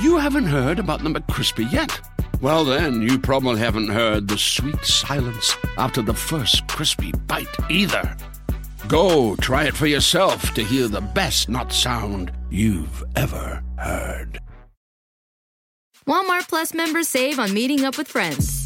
you haven't heard about the McCrispy yet. Well, then, you probably haven't heard the sweet silence after the first crispy bite either. Go try it for yourself to hear the best not sound you've ever heard. Walmart Plus members save on meeting up with friends.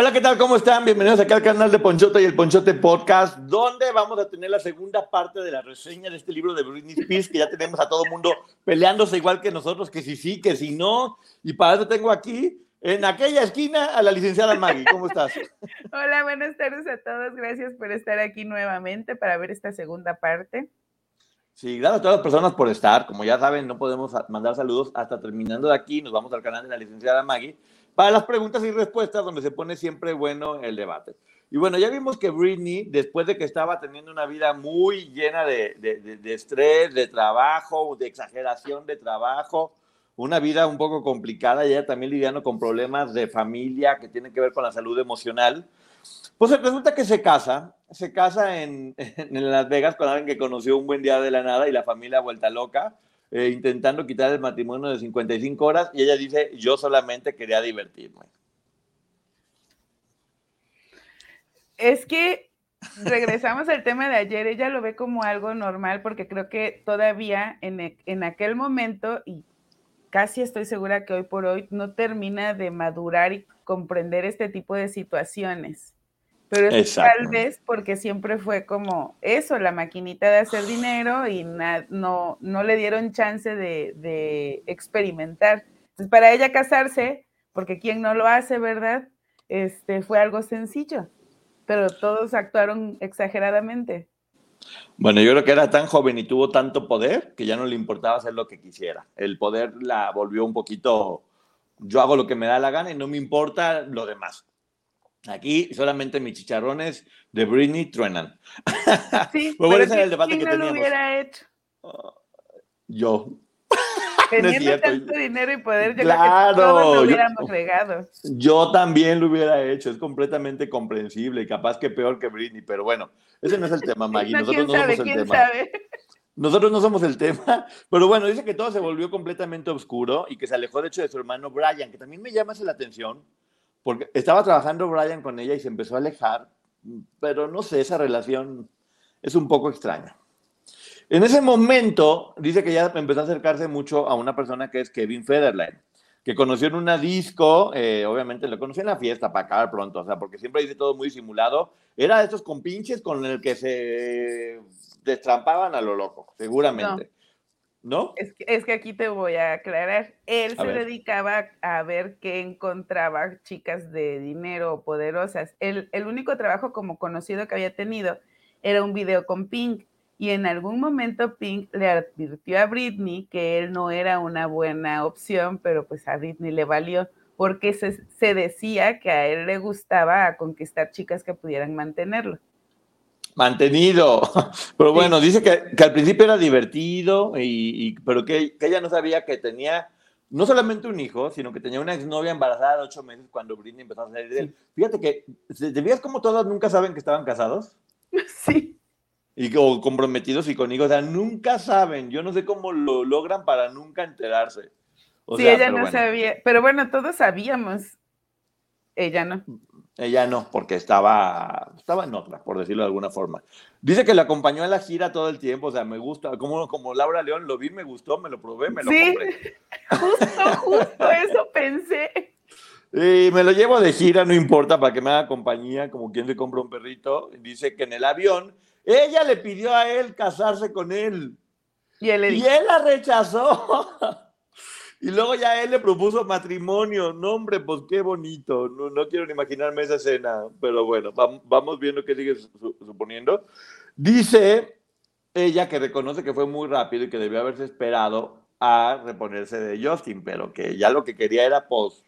Hola, ¿qué tal? ¿Cómo están? Bienvenidos acá al canal de Ponchote y el Ponchote Podcast, donde vamos a tener la segunda parte de la reseña de este libro de Britney Spears, que ya tenemos a todo el mundo peleándose igual que nosotros, que si sí, que si no. Y para eso tengo aquí, en aquella esquina, a la licenciada Maggie. ¿Cómo estás? Hola, buenas tardes a todos. Gracias por estar aquí nuevamente para ver esta segunda parte. Sí, gracias a todas las personas por estar. Como ya saben, no podemos mandar saludos hasta terminando de aquí. Nos vamos al canal de la licenciada Maggie para las preguntas y respuestas, donde se pone siempre bueno el debate. Y bueno, ya vimos que Britney, después de que estaba teniendo una vida muy llena de, de, estrés, de trabajo, de exageración de trabajo, una vida un poco complicada, y ella también lidiando con problemas de familia que tienen que ver con la salud emocional, pues resulta que se casa, se casa en, en Las Vegas con alguien que conoció un buen día de la nada y la familia vuelta loca eh, intentando quitar el matrimonio de 55 horas y ella dice, yo solamente quería divertirme. Es que regresamos al tema de ayer, ella lo ve como algo normal porque creo que todavía en, e, en aquel momento, y casi estoy segura que hoy por hoy, no termina de madurar y comprender este tipo de situaciones. Pero es tal vez porque siempre fue como eso, la maquinita de hacer dinero y no, no le dieron chance de, experimentar. Entonces, para ella casarse, porque quien no lo hace, ¿verdad? Este, fue algo sencillo, pero todos actuaron exageradamente. Bueno, yo creo que era tan joven y tuvo tanto poder que ya no le importaba hacer lo que quisiera. El poder la volvió un poquito, yo hago lo que me da la gana y no me importa lo demás. Aquí solamente mis chicharrones de Britney truenan. Sí, pero ese el debate que no lo hubiera hecho? yo. Teniendo tanto dinero y poder, yo claro, creo que todos lo hubiéramos regado. Yo también lo hubiera hecho, es completamente comprensible y capaz que peor que Britney, pero bueno, ese no es el tema, Maggie. Nosotros no somos el tema. Sabe? Nosotros no somos el tema, pero bueno, dice que todo se volvió completamente oscuro y que se alejó de hecho de su hermano Brian, que también me llama la atención, porque estaba trabajando Brian con ella y se empezó a alejar, pero no sé, esa relación es un poco extraña. En ese momento, dice que ya empezó a acercarse mucho a una persona que es Kevin Federline, que conoció en una disco, eh, obviamente lo conoció en la fiesta para acabar pronto, o sea, porque siempre dice todo muy simulado. Era de estos compinches con el que se destrampaban a lo loco, seguramente. Es que, es que aquí te voy a aclarar. Él se dedicaba a ver qué encontraba chicas de dinero poderosas. El, el único trabajo como conocido que había tenido era un video con Pink. Y en algún momento Pink le advirtió a Britney que él no era una buena opción, pero pues a Britney le valió, porque se, se decía que a él le gustaba conquistar chicas que pudieran mantenerlo mantenido. Pero bueno, dice que, que, al principio era divertido, y, pero que, que, ella no sabía que tenía no solamente un hijo, sino que tenía una exnovia embarazada de ocho meses cuando Britney empezó a salir de él. Fíjate que, ¿te veías como todas nunca saben que estaban casados? Sí. Y o comprometidos y con hijos, o sea, nunca saben. Yo no sé cómo lo logran para nunca enterarse. sí, ella no sabía, pero bueno, todos sabíamos. Ella no. Ella no, porque estaba, estaba en otra, por decirlo de alguna forma. Dice que le acompañó en la gira todo el tiempo, o sea, me gusta, como, como Laura León, lo vi, me gustó, me lo probé, me lo sí, Justo, justo eso pensé. Y me lo llevo de gira, no importa, para que me haga compañía, como quien le compra un perrito. Dice que en el avión, ella le pidió a él casarse con él. Y él, y él la rechazó. Y luego ya él le propuso matrimonio. No, hombre, pues qué bonito. No, no quiero ni imaginarme esa escena, pero bueno, vamos viendo qué sigue suponiendo. Dice ella que reconoce que fue muy rápido y que debió haberse esperado a reponerse de Justin, pero que ya lo que quería era pues,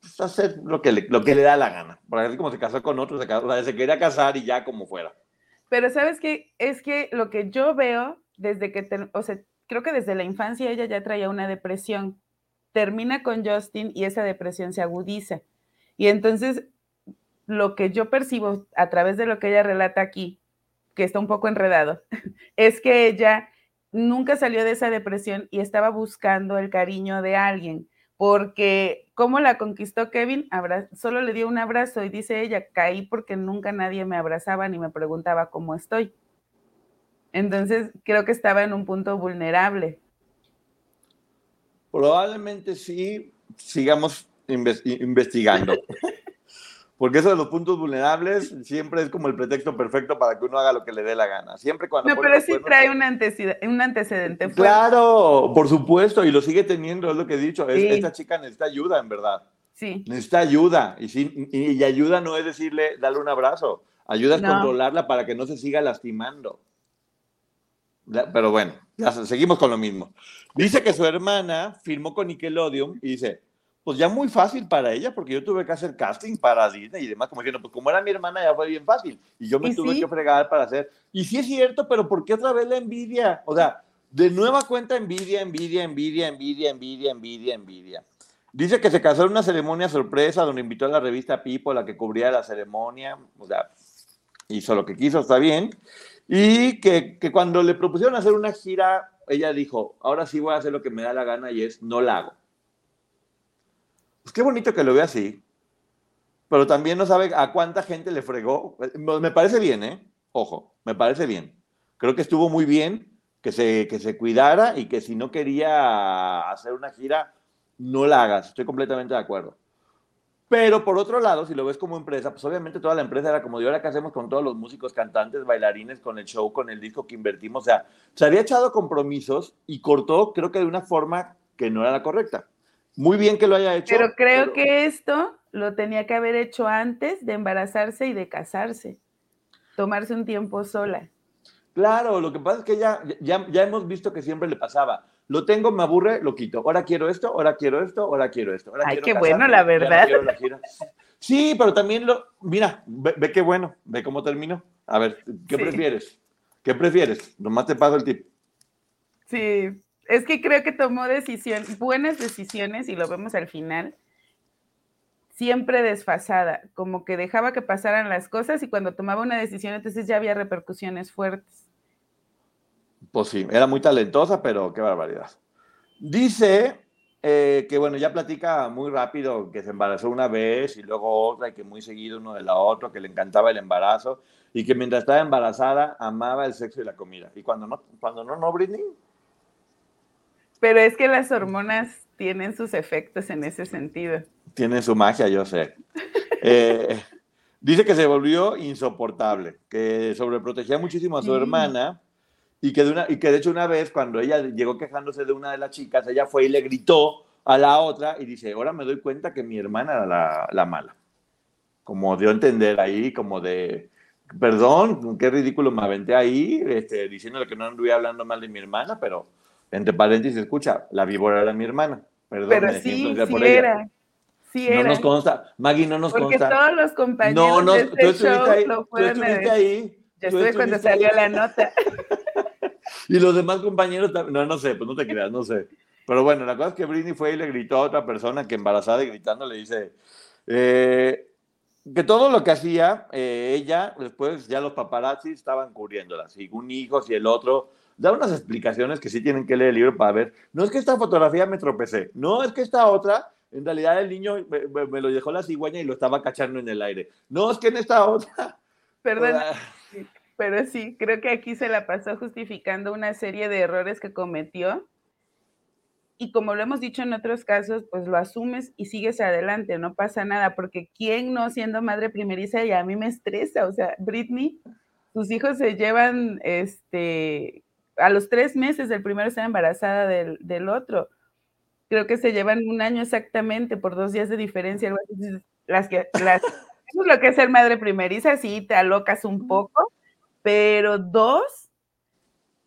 pues hacer lo que, le, lo que le da la gana. Por así como se casó con otro, se, se quería casar y ya como fuera. Pero sabes qué, es que lo que yo veo desde que, o sea, creo que desde la infancia ella ya traía una depresión. Termina con Justin y esa depresión se agudiza. Y entonces lo que yo percibo a través de lo que ella relata aquí, que está un poco enredado, es que ella nunca salió de esa depresión y estaba buscando el cariño de alguien, porque ¿cómo la conquistó Kevin? solo le dio un abrazo y dice ella, caí porque nunca nadie me abrazaba ni me preguntaba cómo estoy. Entonces creo que estaba en un punto vulnerable. Probablemente sí, sigamos investigando. Porque eso de los puntos vulnerables siempre es como el pretexto perfecto para que uno haga lo que le dé la gana. Siempre cuando. No, pero sí trae un antecedente, un antecedente Claro, por supuesto, y lo sigue teniendo, es lo que he dicho. esta chica necesita ayuda, en verdad. Sí. Necesita ayuda. Y, y, ayuda no es decirle, darle un abrazo. Ayuda es controlarla para que no se siga lastimando. Pero bueno, ya seguimos con lo mismo. Dice que su hermana firmó con Nickelodeon y dice, pues ya muy fácil para ella, porque yo tuve que hacer casting para Disney y demás, como diciendo, pues como era mi hermana ya fue bien fácil, y yo me tuve que fregar para hacer, y sí es cierto, pero ¿por qué otra vez la envidia? O sea, de nueva cuenta envidia, envidia, envidia, envidia, envidia, envidia, envidia. Dice que se casó en una ceremonia sorpresa donde invitó a la revista People, la que cubría la ceremonia, o sea, hizo lo que quiso, está bien, y que, que cuando le propusieron hacer una gira, ella dijo, ahora sí voy a hacer lo que me da la gana y es, no la hago. Pues qué bonito que lo vea así, pero también no sabe a cuánta gente le fregó. Me parece bien, ¿eh? Ojo, me parece bien. Creo que estuvo muy bien que se, que se cuidara y que si no quería hacer una gira, no la hagas. Estoy completamente de acuerdo. Pero por otro lado, si lo ves como empresa, pues obviamente toda la empresa era como, ¿y ahora qué hacemos con todos los músicos, cantantes, bailarines, con el show, con el disco que invertimos? O sea, se había echado compromisos y cortó, creo que de una forma que no era la correcta. Muy bien que lo haya hecho. Pero creo que esto lo tenía que haber hecho antes de embarazarse y de casarse. Tomarse un tiempo sola. Claro, lo que pasa es que ya, ya, ya hemos visto que siempre le pasaba. Lo tengo, me aburre, lo quito. Ahora quiero esto, ahora quiero esto, ahora quiero esto. Ay, qué bueno, la verdad. sí, pero también lo. Mira, ve, qué bueno, ve cómo terminó. A ver, ¿qué prefieres? ¿Qué prefieres? Nomás te paso el tip. Sí, es que creo que tomó decisiones, buenas decisiones, y lo vemos al final, siempre desfasada, como que dejaba que pasaran las cosas y cuando tomaba una decisión, entonces ya había repercusiones fuertes. Pues sí, era muy talentosa, pero qué barbaridad. Dice eh, que, bueno, ya platica muy rápido que se embarazó una vez y luego otra y que muy seguido uno de la otra, que le encantaba el embarazo y que mientras estaba embarazada amaba el sexo y la comida. Y cuando no, cuando no, no, Britney, pero es que las hormonas tienen sus efectos en ese sentido. Tienen su magia, yo sé. Eh, dice que se volvió insoportable, que sobreprotegía muchísimo a su hermana y que, de una, y que de hecho una vez cuando ella llegó quejándose de una de las chicas, ella fue y le gritó a la otra y dice, ahora me doy cuenta que mi hermana era la, la mala. Como dio a entender ahí, como de, perdón, qué ridículo me aventé ahí, este, diciéndole que no anduve hablando mal de mi hermana, pero entre paréntesis, escucha, la víbora era mi hermana. Perdón, Pero sí, sí era. Sí era. No nos consta. Maggie, no nos Porque consta. Porque todos los compañeros no, no, de este show ahí, lo pueden tú estuviste ahí. Yo estuve cuando salió la nota. y los demás compañeros también. No, no sé, pues no te creas, no sé. Pero bueno, la cosa es que Britney fue y le gritó a otra persona que embarazada y gritando le dice eh, que todo lo que hacía eh, ella, después ya los paparazzi estaban cubriéndola. Si un hijo, si el otro da unas explicaciones que sí tienen que leer el libro para ver. No es que esta fotografía me tropecé, no es que esta otra, en realidad el niño me, lo dejó la cigüeña y lo estaba cachando en el aire. No es que en esta otra. Perdón. Pero sí, creo que aquí se la pasó justificando una serie de errores que cometió. Y como lo hemos dicho en otros casos, pues lo asumes y sigues adelante, no pasa nada, porque ¿quién no siendo madre primeriza y a mí me estresa? O sea, Britney, sus hijos se llevan este, a los tres meses del primero está embarazada del, otro. Creo que se llevan un año exactamente por dos días de diferencia. Las que, las, eso es lo que es ser madre primeriza, sí, te alocas un poco, pero dos,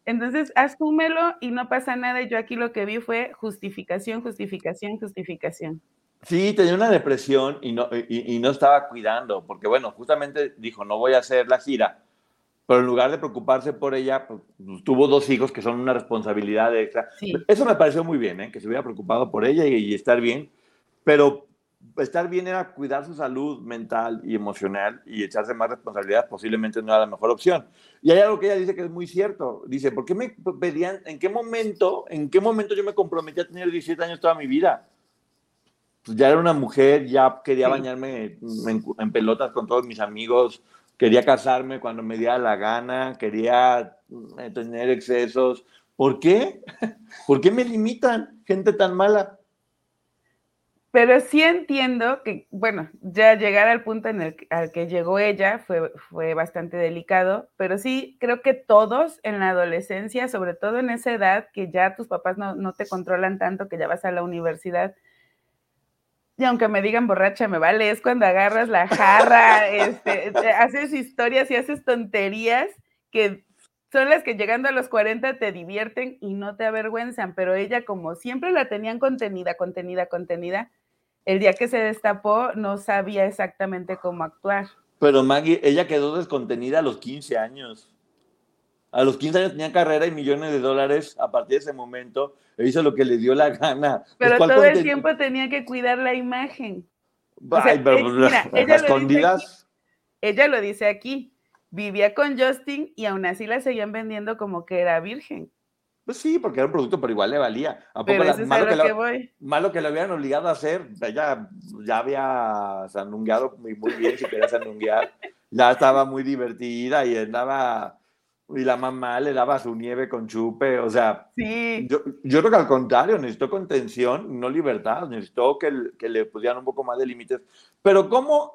Entonces, asúmelo y no pasa nada. Yo aquí lo que vi fue justificación, justificación, justificación. Sí, tenía una depresión y no, y, no estaba cuidando, porque bueno, justamente dijo, no voy a hacer la gira, pero en lugar de preocuparse por ella, pues, tuvo dos hijos que son una responsabilidad extra. Eso me pareció muy bien, ¿eh? que se hubiera preocupado por ella y, estar bien, pero estar bien era cuidar su salud mental y emocional y echarse más responsabilidad posiblemente no era la mejor opción. Y hay algo que ella dice que es muy cierto. Dice, ¿por qué me pedían, en qué momento, en qué momento yo me comprometí a tener 17 años toda mi vida? pues ya era una mujer, ya quería bañarme en, pelotas con todos mis amigos, quería casarme cuando me diera la gana, quería eh, tener excesos. ¿Por qué? ¿Por qué me limitan gente tan mala? Pero sí entiendo que, bueno, ya llegar al punto en el al que llegó ella fue, fue bastante delicado, pero sí creo que todos en la adolescencia, sobre todo en esa edad que ya tus papás no, no te controlan tanto, que ya vas a la universidad, y aunque me digan borracha, me vale, es cuando agarras la jarra, este, haces historias y haces tonterías que son las que llegando a los 40 te divierten y no te avergüenzan, pero ella como siempre la tenían contenida, contenida, contenida, el día que se destapó no sabía exactamente cómo actuar. Pero Maggie, ella quedó descontenida a los 15 años. A los 15 años tenía carrera y millones de dólares a partir de ese momento. E hizo lo que le dio la gana. Pues, pero todo el tiempo tenía que cuidar la imagen. Ay, pero, mira, ella escondidas. ella lo dice aquí. Vivía con Justin y aún así la seguían vendiendo como que era virgen. Pues sí, porque era un producto, pero igual le valía. ¿A poco malo, que, lo, voy. malo que lo habían obligado a hacer. Ella ya había sandungueado muy, muy bien, si quería sandunguear. ya estaba muy divertida y andaba y la mamá le daba su nieve con chupe, o sea, sí. yo, yo creo que al contrario, necesitó contención, no libertad, necesitó que, que le pusieran un poco más de límites. Pero ¿cómo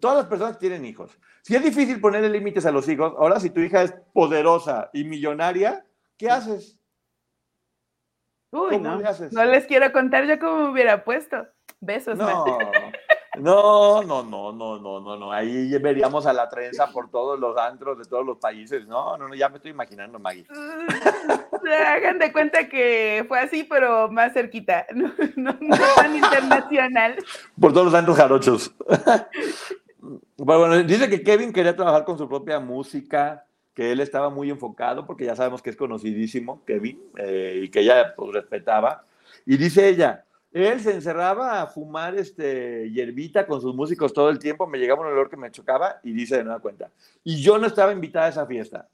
todas las personas tienen hijos? Si es difícil ponerle límites a los hijos, ahora si tu hija es poderosa y millonaria, ¿qué haces? Uy, no, no les quiero contar yo cómo me hubiera puesto. Besos. No, no, no, no, no, no, no, no. Ahí veríamos a la trenza por todos los antros de todos los países. No, no, no, ya me estoy imaginando, Maggie. Hagan de cuenta que fue así, pero más cerquita. No, no, tan internacional. Por todos los antros jarochos. Bueno, dice que Kevin quería trabajar con su propia música, que él estaba muy enfocado, porque ya sabemos que es conocidísimo, Kevin, eh, y que ella pues, respetaba. Y dice ella, él se encerraba a fumar este, hierbita con sus músicos todo el tiempo, me llegaba un olor que me chocaba y dice de nueva cuenta. Y yo no estaba invitada a esa fiesta.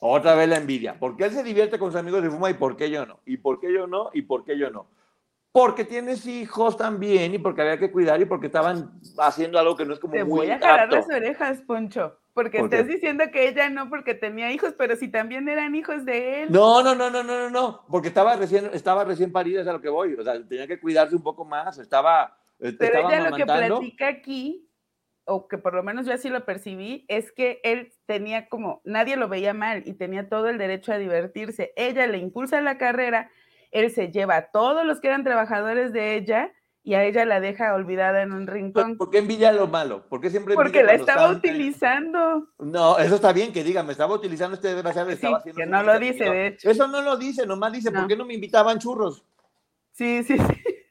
Otra vez la envidia. ¿Por qué él se divierte con sus amigos de fuma y por qué yo no? ¿Y por qué yo no? ¿Y por qué yo no? Porque tienes hijos también y porque había que cuidar y porque estaban haciendo algo que no es como Te muy voy a jalar las orejas, Poncho. Porque estás diciendo que ella no porque tenía hijos, pero si también eran hijos de él. No, no, no, no, no, no, no, porque estaba recién, estaba recién parida, es a lo que voy. O sea, tenía que cuidarse un poco más, estaba. Eh, pero ella lo que platica aquí, o que por lo menos yo así lo percibí, es que él tenía como, nadie lo veía mal y tenía todo el derecho a divertirse. Ella le impulsa la carrera, él se lleva a todos los que eran trabajadores de ella y a ella la deja olvidada en un rincón. ¿Por qué envidia lo malo? ¿Por qué siempre Porque la estaba utilizando. No, eso está bien que diga, me estaba utilizando este desgraciado. Sí, estaba que no lo dice, de hecho. Eso no lo dice, nomás dice, ¿por qué no me invitaban churros? Sí, sí, sí.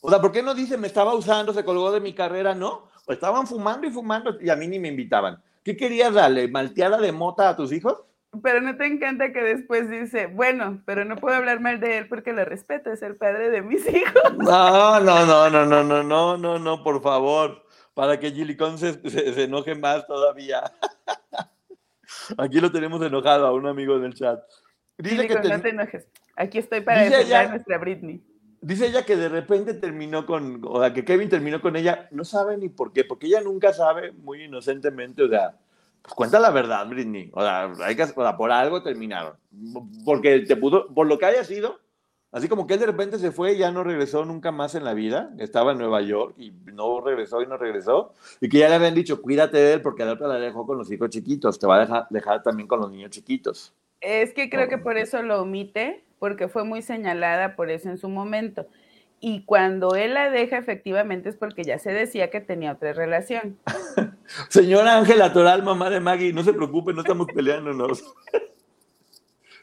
O sea, ¿por qué no dice, me estaba usando, se colgó de mi carrera? No, estaban fumando y fumando y a mí ni me invitaban. ¿Qué querías darle? ¿Malteada de mota a tus hijos? Pero no te encanta que después dice, bueno, pero no puedo hablar mal de él porque lo respeto, es el padre de mis hijos. No, no, no, no, no, no, no, no, no, por favor, para que Gilly se, se, enoje más todavía. Aquí lo tenemos enojado a un amigo en el chat. Dice que no te enojes. Aquí estoy para defender a nuestra Britney. Dice ella que de repente terminó con, o sea, que Kevin terminó con ella, no sabe ni por qué, porque ella nunca sabe, muy inocentemente, o sea, pues cuenta la verdad, Britney. O sea, hay que, por algo terminaron. Porque te pudo, por lo que haya sido, así como que él de repente se fue y ya no regresó nunca más en la vida. Estaba en Nueva York y no regresó y no regresó. Y que ya le habían dicho, cuídate de él porque la otra la dejó con los hijos chiquitos. Te va a dejar, dejar también con los niños chiquitos. Es que creo que por eso lo omite, porque fue muy señalada por eso en su momento. Y cuando él la deja, efectivamente es porque ya se decía que tenía otra relación. Señora Ángela Toral, mamá de Maggie, no se preocupe, no estamos peleándonos.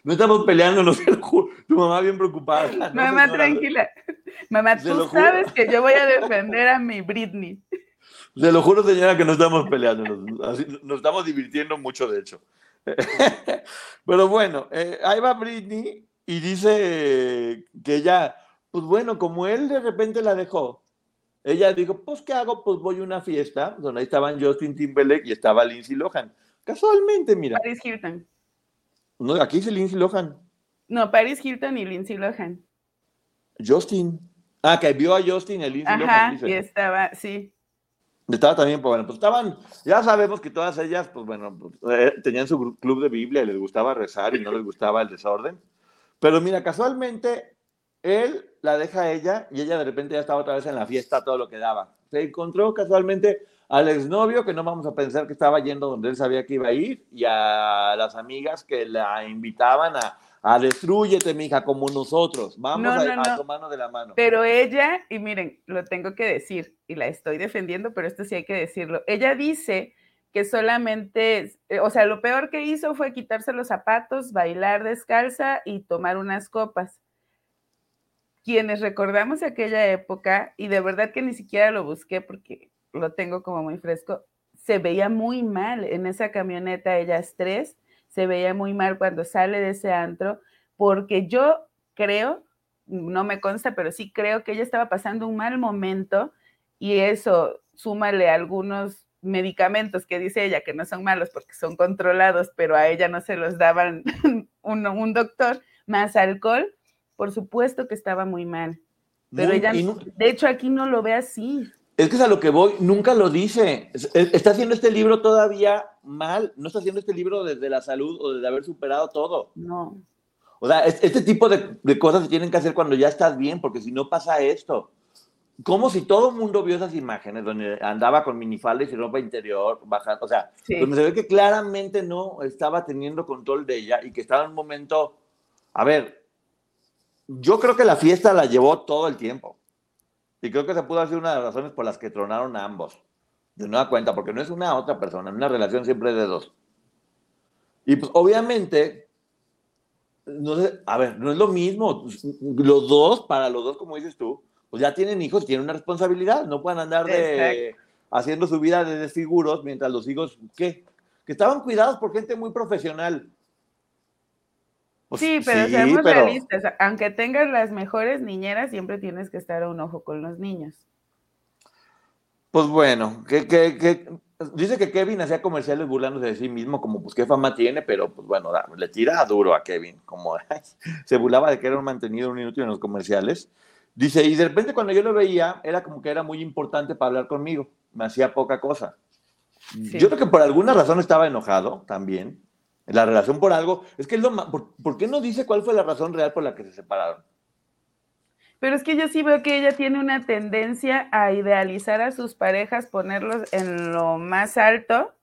No estamos peleándonos, te lo juro. Tu mamá bien preocupada. mamá, tranquila. Mamá, tú sabes que yo voy a defender a mi Britney. Se lo juro, señora, que no estamos peleando. Nos, estamos divirtiendo mucho, de hecho. Pero bueno, eh, ahí va Britney y dice que ella, pues bueno, como él de repente la dejó, ella dijo, pues ¿qué hago? Pues voy a una fiesta donde estaban Justin Timberlake y estaba Lindsay Lohan. Casualmente, mira. Paris Hilton. No, aquí dice Lindsay Lohan. No, Paris Hilton y Lindsay Lohan. Justin. Ah, que vio a Justin y a Lindsay Ajá, Lohan. y estaba, sí. Estaba también, pues bueno, pues estaban, ya sabemos que todas ellas, pues bueno, pues, eh, tenían su club de Biblia y les gustaba rezar y no les gustaba el desorden. Pero mira, casualmente, él la deja a ella y ella de repente ya estaba otra vez en la fiesta, todo lo que daba. Se encontró casualmente al exnovio, que no vamos a pensar que estaba yendo donde él sabía que iba a ir, y a las amigas que la invitaban a, a destruyete, mija, como nosotros. Vamos a, tomarnos de la mano. Pero ella, y miren, lo tengo que decir, y la estoy defendiendo, pero esto sí hay que decirlo. Ella dice que solamente, eh, o sea, lo peor que hizo fue quitarse los zapatos, bailar descalza y tomar unas copas. Quienes recordamos aquella época, y de verdad que ni siquiera lo busqué porque lo tengo como muy fresco, se veía muy mal en esa camioneta, ellas tres, se veía muy mal cuando sale de ese antro, porque yo creo, no me consta, pero sí creo que ella estaba pasando un mal momento y eso, súmale algunos medicamentos que dice ella que no son malos porque son controlados, pero a ella no se los daban un, un doctor, más alcohol, por supuesto que estaba muy mal. Pero ella, de hecho, aquí no lo ve así. Es que es a lo que voy, nunca lo dice. Está haciendo este libro todavía mal, no está haciendo este libro desde la salud o desde haber superado todo. No. O sea, este tipo de, cosas se tienen que hacer cuando ya estás bien, porque si no pasa esto. Como si todo el mundo vio esas imágenes donde andaba con minifaldas y ropa interior, bajando, o sea, donde se ve que claramente no estaba teniendo control de ella y que estaba en un momento, a ver, yo creo que la fiesta la llevó todo el tiempo. Y creo que se pudo hacer una de las razones por las que tronaron a ambos. De nueva cuenta, porque no es una otra persona, en una relación siempre es de dos. Y pues obviamente, no sé, a ver, no es lo mismo. Los dos, para los dos, como dices tú, pues ya tienen hijos, tienen una responsabilidad, no pueden andar de, haciendo su vida de desfiguros mientras los hijos, ¿qué? Que estaban cuidados por gente muy profesional. Pues sí, pero seamos realistas. Aunque tengas las mejores niñeras, siempre tienes que estar a un ojo con los niños. Pues bueno, que, que, dice que Kevin hacía comerciales burlándose de sí mismo, como pues qué fama tiene, pero pues bueno, le tira duro a Kevin, como se burlaba de que era un mantenido un inútil en los comerciales. Dice, y de repente cuando yo lo veía, era como que era muy importante para hablar conmigo, me hacía poca cosa. Yo creo que por alguna razón estaba enojado también, la relación por algo. Es que es lo ¿por, qué no dice cuál fue la razón real por la que se separaron? Pero es que yo sí veo que ella tiene una tendencia a idealizar a sus parejas, ponerlos en lo más alto.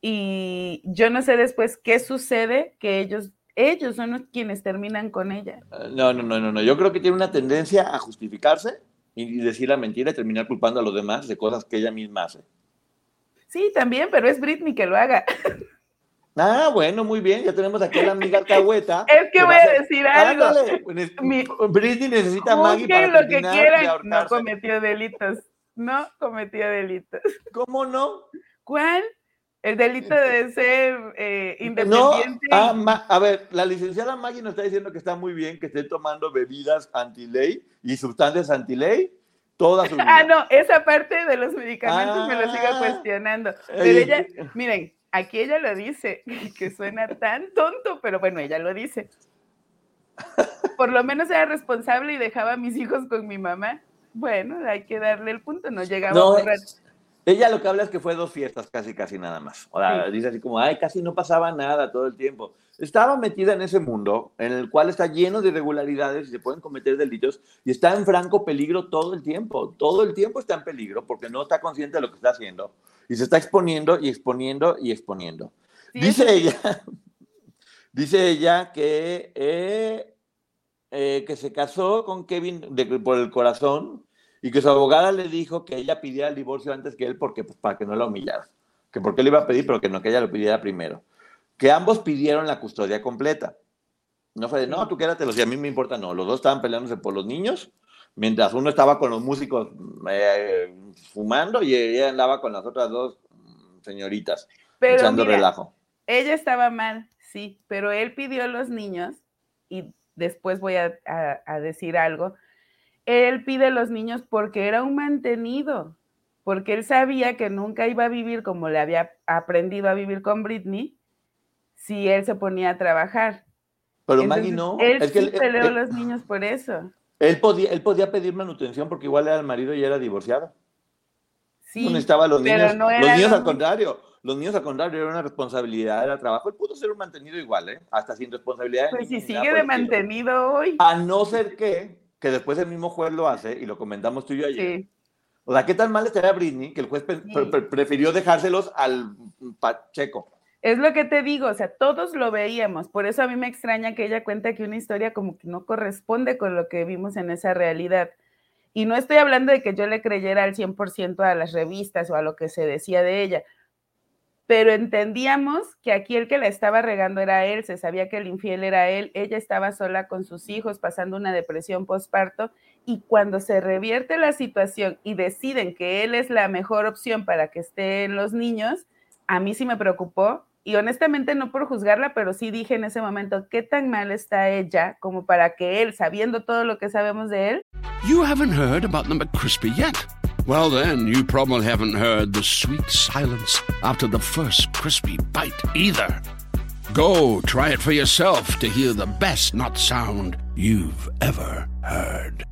Y yo no sé después qué sucede, que ellos, ellos son los quienes terminan con ella. Eh, no, no, no, no, no. Yo creo que tiene una tendencia a justificarse y decir la mentira y terminar culpando a los demás de cosas que ella misma hace. Sí, también, pero es Britney que lo haga. Ah, bueno, muy bien, ya tenemos aquí a la amiga alcahueta. es que voy a decir algo. Britney necesita Maggie para lo que quieran. No cometió delitos. No cometió delitos. ¿Cómo no? ¿Cuál? El delito de ser eh, independiente. No, ah, a ver, la licenciada Maggie nos está diciendo que está muy bien que esté tomando bebidas anti-ley y sustancias anti-ley toda su vida. Ah, no, esa parte de los medicamentos me lo sigo ah. cuestionando. Pero ella, miren, Aquí ella lo dice, que suena tan tonto, pero bueno, ella lo dice. Por lo menos era responsable y dejaba a mis hijos con mi mamá. Bueno, hay que darle el punto, no llegaba a borrar. Ella lo que habla es que fue dos fiestas, casi, casi nada más. O sea, dice así como, ay, casi no pasaba nada todo el tiempo. Estaba metida en ese mundo en el cual está lleno de irregularidades y se pueden cometer delitos y está en franco peligro todo el tiempo. Todo el tiempo está en peligro porque no está consciente de lo que está haciendo y se está exponiendo y exponiendo y exponiendo. dice ella, dice ella que, eh, eh, que se casó con Kevin por el corazón y que su abogada le dijo que ella pidiera el divorcio antes que él porque pues, para que no la humillara, que porque le iba a pedir, pero que no que ella lo pidiera primero, que ambos pidieron la custodia completa. No fue de, no, tú quédatelos y a mí me importa, no. Los dos estaban peleándose por los niños, mientras uno estaba con los músicos eh, fumando y ella andaba con las otras dos señoritas echando relajo. Ella estaba mal, sí, pero él pidió a los niños y después voy a, a decir algo. Él pide a los niños porque era un mantenido, porque él sabía que nunca iba a vivir como le había aprendido a vivir con Britney si él se ponía a trabajar. Pero Maggie no. Él es sí peleó a los niños por eso. Él podía, él podía pedir manutención porque igual era el marido y era divorciado. Sí, no necesitaba los niños. los niños al contrario. Los niños al contrario era una responsabilidad, era trabajo. Él pudo ser un mantenido igual, ¿eh? Hasta sin responsabilidad. Pues si sigue de mantenido hoy. A no ser que, que después el mismo juez lo hace, y lo comentamos tú y yo ayer. Sí o sea, ¿qué tan mal estaría Britney que el juez prefirió dejárselos al Pacheco? Es lo que te digo, o sea, todos lo veíamos, por eso a mí me extraña que ella cuente que una historia como que no corresponde con lo que vimos en esa realidad. Y no estoy hablando de que yo le creyera al 100% a las revistas o a lo que se decía de ella, pero entendíamos que aquí el que la estaba regando era él, se sabía que el infiel era él, ella estaba sola con sus hijos pasando una depresión postparto y cuando se revierte la situación y deciden que él es la mejor opción para que estén los niños, a mí sí me preocupó y honestamente no por juzgarla, pero sí dije en ese momento qué tan mal está ella como para que él, sabiendo todo lo que sabemos de él. You haven't heard about the McCrispy yet. Well, then, you probably haven't heard the sweet silence after the first crispy bite either. Go try it for yourself to hear the best not sound you've ever heard.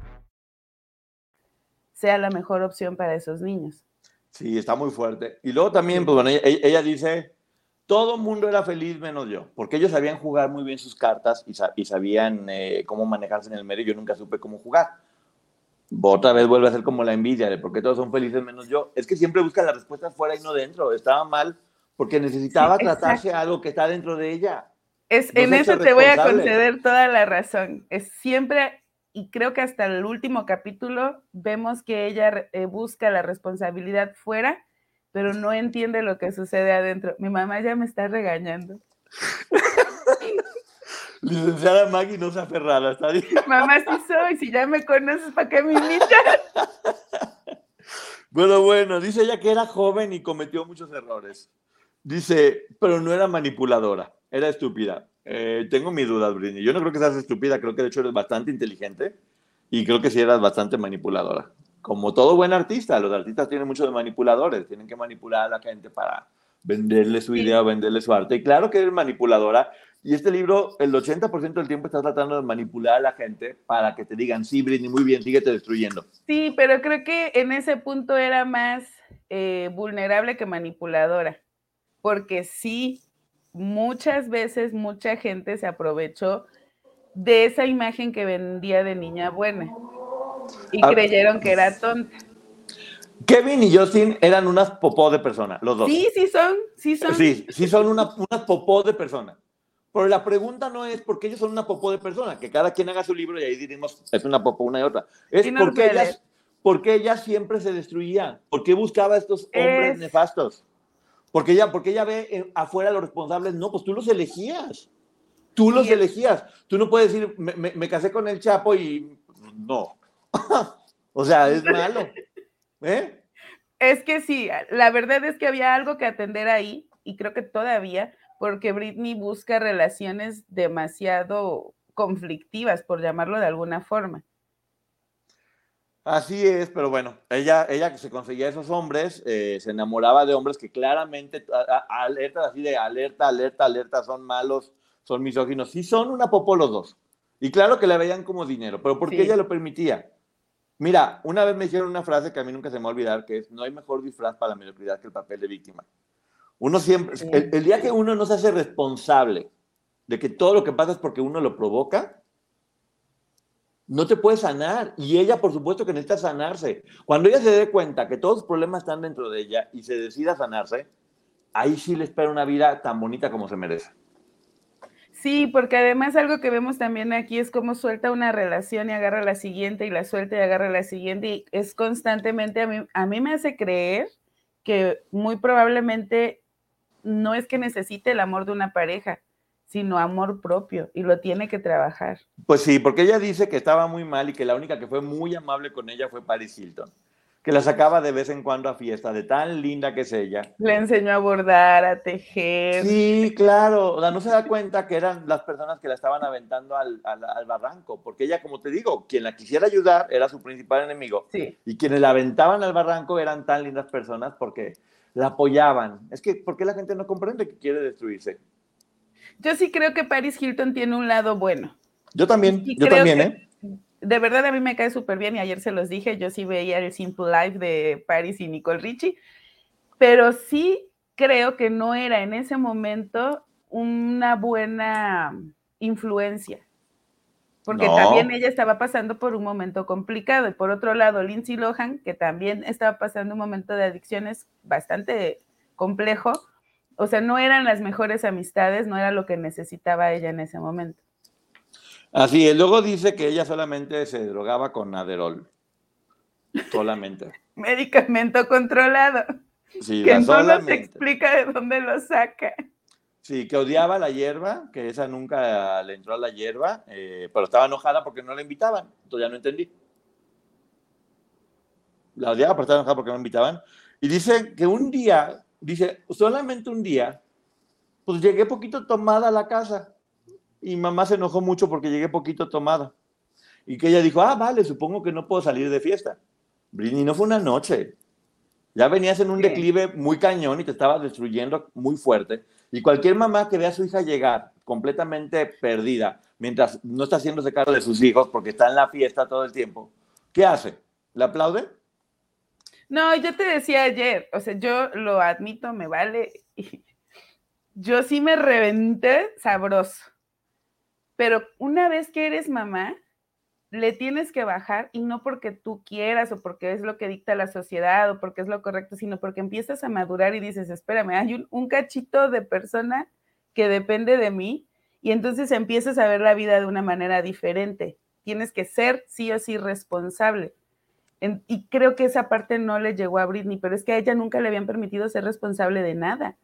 Sea la mejor opción para esos niños. Sí, está muy fuerte. Y luego también, pues bueno, ella, dice, todo el mundo era feliz menos yo, porque ellos sabían jugar muy bien sus cartas y, sabían eh, cómo manejarse en el medio. Yo nunca supe cómo jugar otra vez vuelve a ser como la envidia de por qué todos son felices menos yo. Es que siempre busca la respuesta fuera y no dentro. Estaba mal porque necesitaba tratarse algo que está dentro de ella. Es, en eso te voy a conceder toda la razón. Es siempre, y creo que hasta el último capítulo vemos que ella eh, busca la responsabilidad fuera, pero no entiende lo que sucede adentro. Mi mamá ya me está regañando. Licenciada Maggie no se aferrada, ¿está bien? Mamá, sí soy, si ya me conoces, ¿para qué me invitas? Bueno, bueno, dice ella que era joven y cometió muchos errores. Dice, pero no era manipuladora, era estúpida. Eh, tengo mis dudas, Britney. Yo no creo que seas estúpida, creo que de hecho eres bastante inteligente y creo que sí eras bastante manipuladora. Como todo buen artista, los artistas tienen muchos manipuladores, tienen que manipular a la gente para venderle su idea, venderle su arte. Y claro que eres manipuladora y este libro, el 80% del tiempo está tratando de manipular a la gente para que te digan, sí, Britney, muy bien, síguete destruyendo. Sí, pero creo que en ese punto era más eh, vulnerable que manipuladora, porque sí, muchas veces mucha gente se aprovechó de esa imagen que vendía de niña buena y ah, creyeron que era tonta. Kevin y Justin eran unas popó de persona, los dos. Sí, sí son, sí son. Sí, sí son unas popó de persona. Pero la pregunta no es porque ellos son una popó de persona, que cada quien haga su libro y ahí diremos, es una popó una y otra. Es porque, ellas, porque ella siempre se destruía. ¿Por qué buscaba a estos hombres nefastos? Porque ella, porque ella ve afuera los responsables. No, pues tú los elegías. Tú los elegías. Tú no puedes decir, me, me, casé con el Chapo y no. o sea, es malo. ¿Eh? Es que sí, la verdad es que había algo que atender ahí y creo que todavía, porque Britney busca relaciones demasiado conflictivas, por llamarlo de alguna forma. Así es, pero bueno, ella, ella que se conseguía esos hombres, eh, se enamoraba de hombres que claramente, alerta así de alerta, alerta, alerta, son malos, son misóginos, sí son una popó los dos. Y claro que la veían como dinero, pero porque ella lo permitía. Mira, una vez me dijeron una frase que a mí nunca se me va a olvidar, que es, no hay mejor disfraz para la mediocridad que el papel de víctima. Uno siempre, el, día que uno no se hace responsable de que todo lo que pasa es porque uno lo provoca, no te puede sanar. Y ella, por supuesto, que necesita sanarse. Cuando ella se dé cuenta que todos los problemas están dentro de ella y se decida sanarse, ahí sí le espera una vida tan bonita como se merece. Sí, porque además algo que vemos también aquí es cómo suelta una relación y agarra la siguiente y la suelta y agarra la siguiente y es constantemente, a mí, a mí me hace creer que muy probablemente no es que necesite el amor de una pareja, sino amor propio y lo tiene que trabajar. Pues sí, porque ella dice que estaba muy mal y que la única que fue muy amable con ella fue Paris Hilton que la sacaba de vez en cuando a fiesta, de tan linda que es ella. Le enseñó a bordar, a tejer. Sí, claro, o sea, no se da cuenta que eran las personas que la estaban aventando al, al, barranco, porque ella, como te digo, quien la quisiera ayudar era su principal enemigo. Sí. Y quienes la aventaban al barranco eran tan lindas personas porque la apoyaban. Es que, ¿por qué la gente no comprende que quiere destruirse? Yo sí creo que Paris Hilton tiene un lado bueno. Yo también, yo también, ¿eh? De verdad a mí me cae súper bien y ayer se los dije, yo sí veía el Simple Life de Paris y Nicole Richie, pero sí creo que no era en ese momento una buena influencia, porque también ella estaba pasando por un momento complicado y por otro lado Lindsay Lohan, que también estaba pasando un momento de adicciones bastante complejo, o sea, no eran las mejores amistades, no era lo que necesitaba ella en ese momento. Así es, luego dice que ella solamente se drogaba con Aderol. Solamente. Medicamento controlado. Sí, que no nos explica de dónde lo saca. Sí, que odiaba la hierba, que esa nunca le entró a la hierba, eh, pero estaba enojada porque no la invitaban. Entonces ya no entendí. La odiaba, pero estaba enojada porque no la invitaban. Y dice que un día, dice, solamente un día, pues llegué poquito tomada a la casa y mamá se enojó mucho porque llegué poquito tomada. Y que ella dijo, ah, vale, supongo que no puedo salir de fiesta. Britney, no fue una noche. Ya venías en un declive muy cañón y te estabas destruyendo muy fuerte. Y cualquier mamá que vea a su hija llegar completamente perdida, mientras no está haciéndose cargo de sus hijos porque está en la fiesta todo el tiempo, ¿qué hace? ¿Le aplaude? No, yo te decía ayer, o sea, yo lo admito, me vale. Yo sí me reventé sabroso. Pero una vez que eres mamá, le tienes que bajar y no porque tú quieras o porque es lo que dicta la sociedad o porque es lo correcto, sino porque empiezas a madurar y dices, espérame, hay un, cachito de persona que depende de mí y entonces empiezas a ver la vida de una manera diferente. Tienes que ser sí o sí responsable. y creo que esa parte no le llegó a Britney, pero es que a ella nunca le habían permitido ser responsable de nada.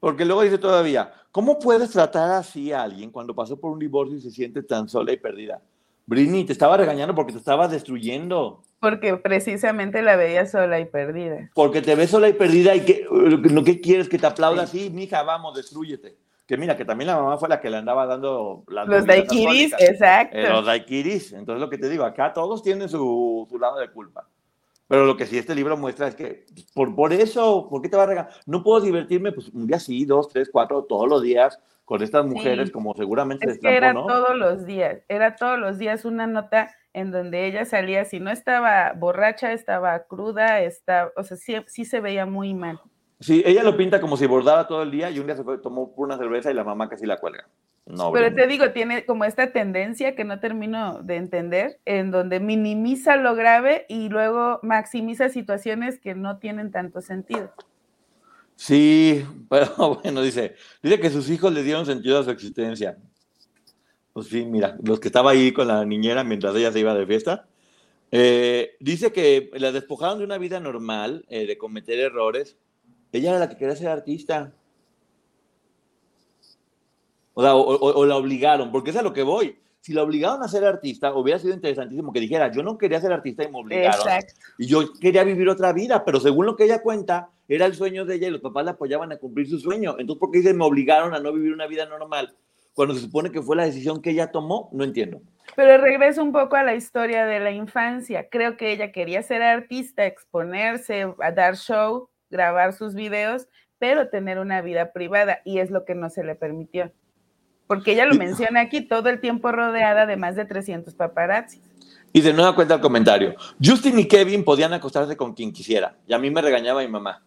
Porque luego dice todavía, ¿cómo puedes tratar así a alguien cuando pasó por un divorcio y se siente tan sola y perdida? Britney, te estaba regañando porque te estaba destruyendo. Porque precisamente la veía sola y perdida. Porque te ves sola y perdida y que, lo que quieres que te aplauda así, mija, vamos, destruyete. Que mira, que también la mamá fue la que le andaba dando las Los daiquiris, exacto. Eh, los daiquiris. Entonces lo que te digo, acá todos tienen su, su lado de culpa. Pero lo que sí este libro muestra es que por, por eso, ¿por qué te va a regalar? No puedo divertirme, pues un día sí, dos, tres, cuatro, todos los días con estas mujeres, como seguramente es que era todos los días, era todos los días una nota en donde ella salía, si no estaba borracha, estaba cruda, estaba, o sea, sí, sí se veía muy mal. Sí, ella lo pinta como si bordara todo el día y un día se fue, tomó una cerveza y la mamá casi la cuelga. Pero te digo, tiene como esta tendencia que no termino de entender, en donde minimiza lo grave y luego maximiza situaciones que no tienen tanto sentido. Sí, pero bueno, dice, dice que sus hijos le dieron sentido a su existencia. Pues sí, mira, los que estaba ahí con la niñera mientras ella se iba de fiesta, eh, dice que la despojaron de una vida normal, eh, de cometer errores. Ella era la que quería ser artista. O, la obligaron, porque es a lo que voy. Si la obligaron a ser artista, hubiera sido interesantísimo que dijera, yo no quería ser artista y me obligaron. Y yo quería vivir otra vida, pero según lo que ella cuenta, era el sueño de ella y los papás la apoyaban a cumplir su sueño. Entonces, ¿por qué dice, me obligaron a no vivir una vida normal? Cuando se supone que fue la decisión que ella tomó, no entiendo. Pero regreso un poco a la historia de la infancia. Creo que ella quería ser artista, exponerse, a dar show, grabar sus videos, pero tener una vida privada y es lo que no se le permitió porque ella lo menciona aquí todo el tiempo rodeada de más de 300 paparazzi. Y de nuevo cuenta el comentario. Justin y Kevin podían acostarse con quien quisiera. Y a mí me regañaba mi mamá.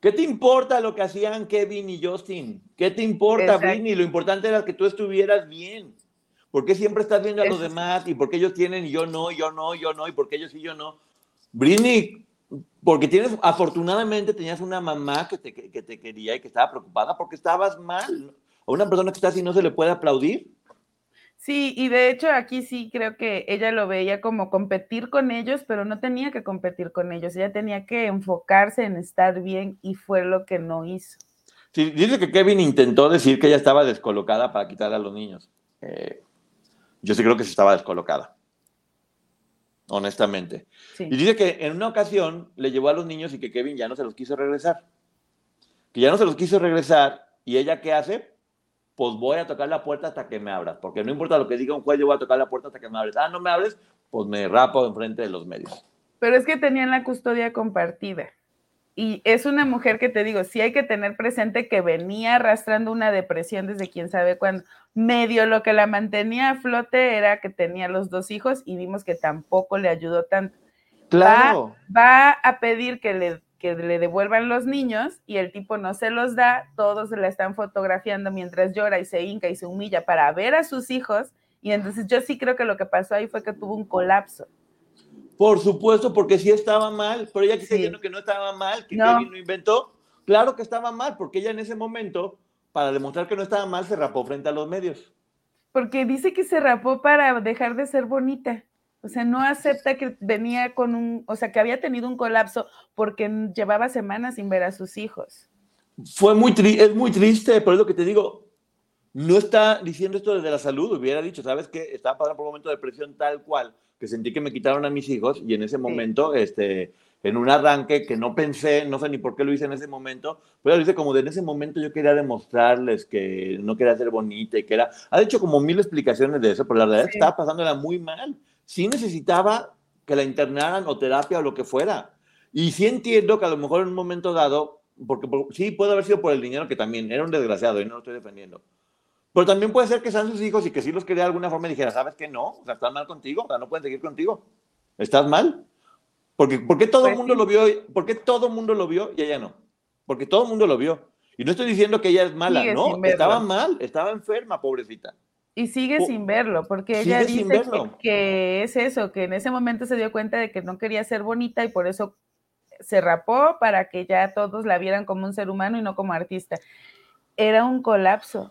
¿Qué te importa lo que hacían Kevin y Justin? ¿Qué te importa, Britney? Lo importante era que tú estuvieras bien. ¿Por qué siempre estás viendo a los demás? ¿Y por qué ellos tienen y yo no, yo no, yo no? ¿Y por qué ellos sí, yo no? Britney, porque tienes, afortunadamente tenías una mamá que te, que te quería y que estaba preocupada porque estabas mal a una persona que está así no se le puede aplaudir. Sí, y de hecho aquí sí creo que ella lo veía como competir con ellos, pero no tenía que competir con ellos, ella tenía que enfocarse en estar bien y fue lo que no hizo. Sí, dice que Kevin intentó decir que ella estaba descolocada para quitarle a los niños. Eh, yo sí creo que sí estaba descolocada. Honestamente. Y dice que en una ocasión le llevó a los niños y que Kevin ya no se los quiso regresar. Que ya no se los quiso regresar. ¿Y ella qué hace? Pues voy a tocar la puerta hasta que me abras. Porque no importa lo que diga un juez, yo voy a tocar la puerta hasta que me abres. Ah, no me abres, pues me rapo enfrente de los medios. Pero es que tenían la custodia compartida. Y es una mujer que te digo, sí hay que tener presente que venía arrastrando una depresión desde quién sabe cuándo. Medio lo que la mantenía a flote era que tenía los dos hijos y vimos que tampoco le ayudó tanto. Claro. Va, a pedir que le, que le devuelvan los niños y el tipo no se los da, todos se la están fotografiando mientras llora y se hinca y se humilla para ver a sus hijos. Y entonces yo sí creo que lo que pasó ahí fue que tuvo un colapso. Por supuesto, porque sí estaba mal, pero ella que sí. que no estaba mal, que Kevin lo inventó. Claro que estaba mal, porque ella en ese momento, para demostrar que no estaba mal, se rapó frente a los medios. Porque dice que se rapó para dejar de ser bonita. O sea, no acepta que venía con un, o sea, que había tenido un colapso porque llevaba semanas sin ver a sus hijos. Fue muy triste, es muy triste, por eso que te digo, no está diciendo esto desde la salud, hubiera dicho, ¿sabes qué? Estaba pasando por un momento de depresión tal cual, que sentí que me quitaron a mis hijos y en ese momento, este, en un arranque que no pensé, no sé ni por qué lo hice en ese momento, pero lo hice como de en ese momento yo quería demostrarles que no quería ser bonita y que era, ha hecho como mil explicaciones de eso, pero la verdad es que estaba pasándola muy mal. Sí necesitaba que la internaran o terapia o lo que fuera. Y sí entiendo que a lo mejor en un momento dado, porque sí puede haber sido por el dinero que también era un desgraciado y no lo estoy defendiendo pero también puede ser que sean sus hijos y que si los quería de alguna forma y dijera, ¿sabes qué? No, o sea, están mal contigo, o sea, no pueden seguir contigo. Estás mal. Porque, ¿Por qué todo el pues mundo lo vio? ¿Por qué todo el mundo lo vio y ella no? Porque todo el mundo lo vio. Y no estoy diciendo que ella es mala, no, estaba mal, estaba enferma, pobrecita. Y sigue sin verlo, porque ella dice que, que, es eso, que en ese momento se dio cuenta de que no quería ser bonita y por eso se rapó para que ya todos la vieran como un ser humano y no como artista. Era un colapso.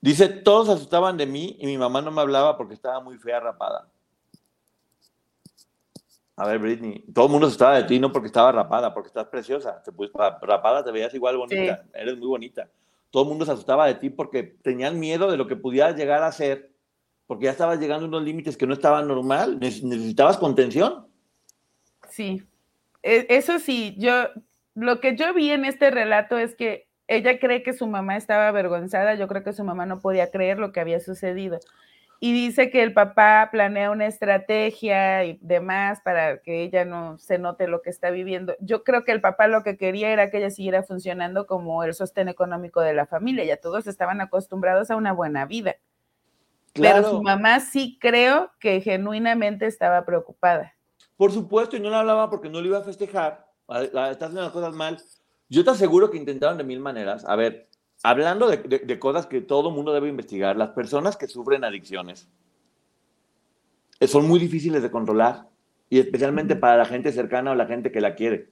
Dice, todos asustaban de mí y mi mamá no me hablaba porque estaba muy fea rapada. A ver, Britney, todo el mundo asustaba de ti no porque estaba rapada, porque estás preciosa. Te, pues, rapada te veías igual bonita, eres muy bonita. Todo mundo se asustaba de ti porque tenían miedo de lo que pudieras llegar a ser, porque ya estabas llegando a unos límites que no estaban normal, necesitabas contención. Sí, e, eso sí, yo, lo que yo vi en este relato es que ella cree que su mamá estaba avergonzada, yo creo que su mamá no podía creer lo que había sucedido. Y dice que el papá planea una estrategia y demás para que ella no se note lo que está viviendo. Yo creo que el papá lo que quería era que ella siguiera funcionando como el sostén económico de la familia. Ya todos estaban acostumbrados a una buena vida. Pero su mamá sí creo que genuinamente estaba preocupada. Por supuesto, y no la hablaba porque no le iba a festejar. Está haciendo las cosas mal yo te aseguro que intentaron de mil maneras. A ver, hablando de, cosas que todo mundo debe investigar, las personas que sufren adicciones eh, son muy difíciles de controlar y especialmente para la gente cercana o la gente que la quiere,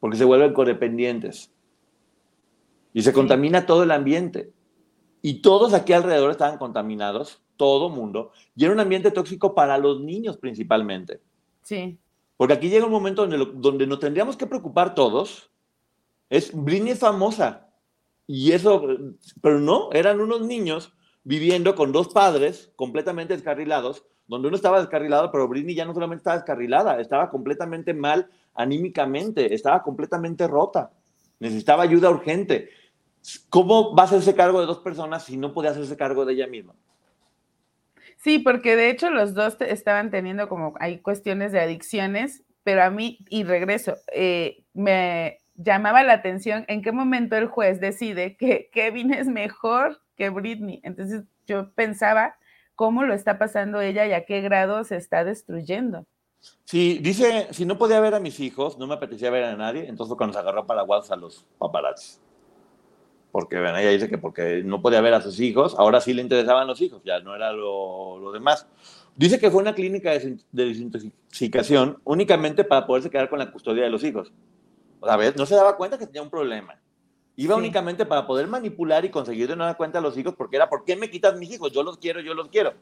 porque se vuelven codependientes y se contamina todo el ambiente. Y todos aquí alrededor estaban contaminados, todo mundo, y era un ambiente tóxico para los niños principalmente. Sí. Porque aquí llega un momento donde, donde nos tendríamos que preocupar todos es, Britney es famosa. Y eso, pero no, eran unos niños viviendo con dos padres completamente descarrilados, donde uno estaba descarrilado, pero Britney ya no solamente estaba descarrilada, estaba completamente mal anímicamente, estaba completamente rota, necesitaba ayuda urgente. ¿Cómo va a hacerse cargo de dos personas si no puede hacerse cargo de ella misma? Sí, porque de hecho los dos estaban teniendo como hay cuestiones de adicciones, pero a mí, y regreso, eh, me, llamaba la atención en qué momento el juez decide que Kevin es mejor que Britney. Entonces yo pensaba cómo lo está pasando ella y a qué grado se está destruyendo. Sí, dice, si no podía ver a mis hijos, no me apetecía ver a nadie, entonces cuando se agarró para a los paparazzi. Porque ven, ella dice que porque no podía ver a sus hijos, ahora sí le interesaban los hijos, ya no era lo, lo demás. Dice que fue una clínica de desintoxicación únicamente para poderse quedar con la custodia de los hijos. A ver, no se daba cuenta que tenía un problema. Iba únicamente para poder manipular y conseguir de nueva cuenta a los hijos, porque era, ¿por qué me quitas mis hijos? Yo los quiero, yo los quiero.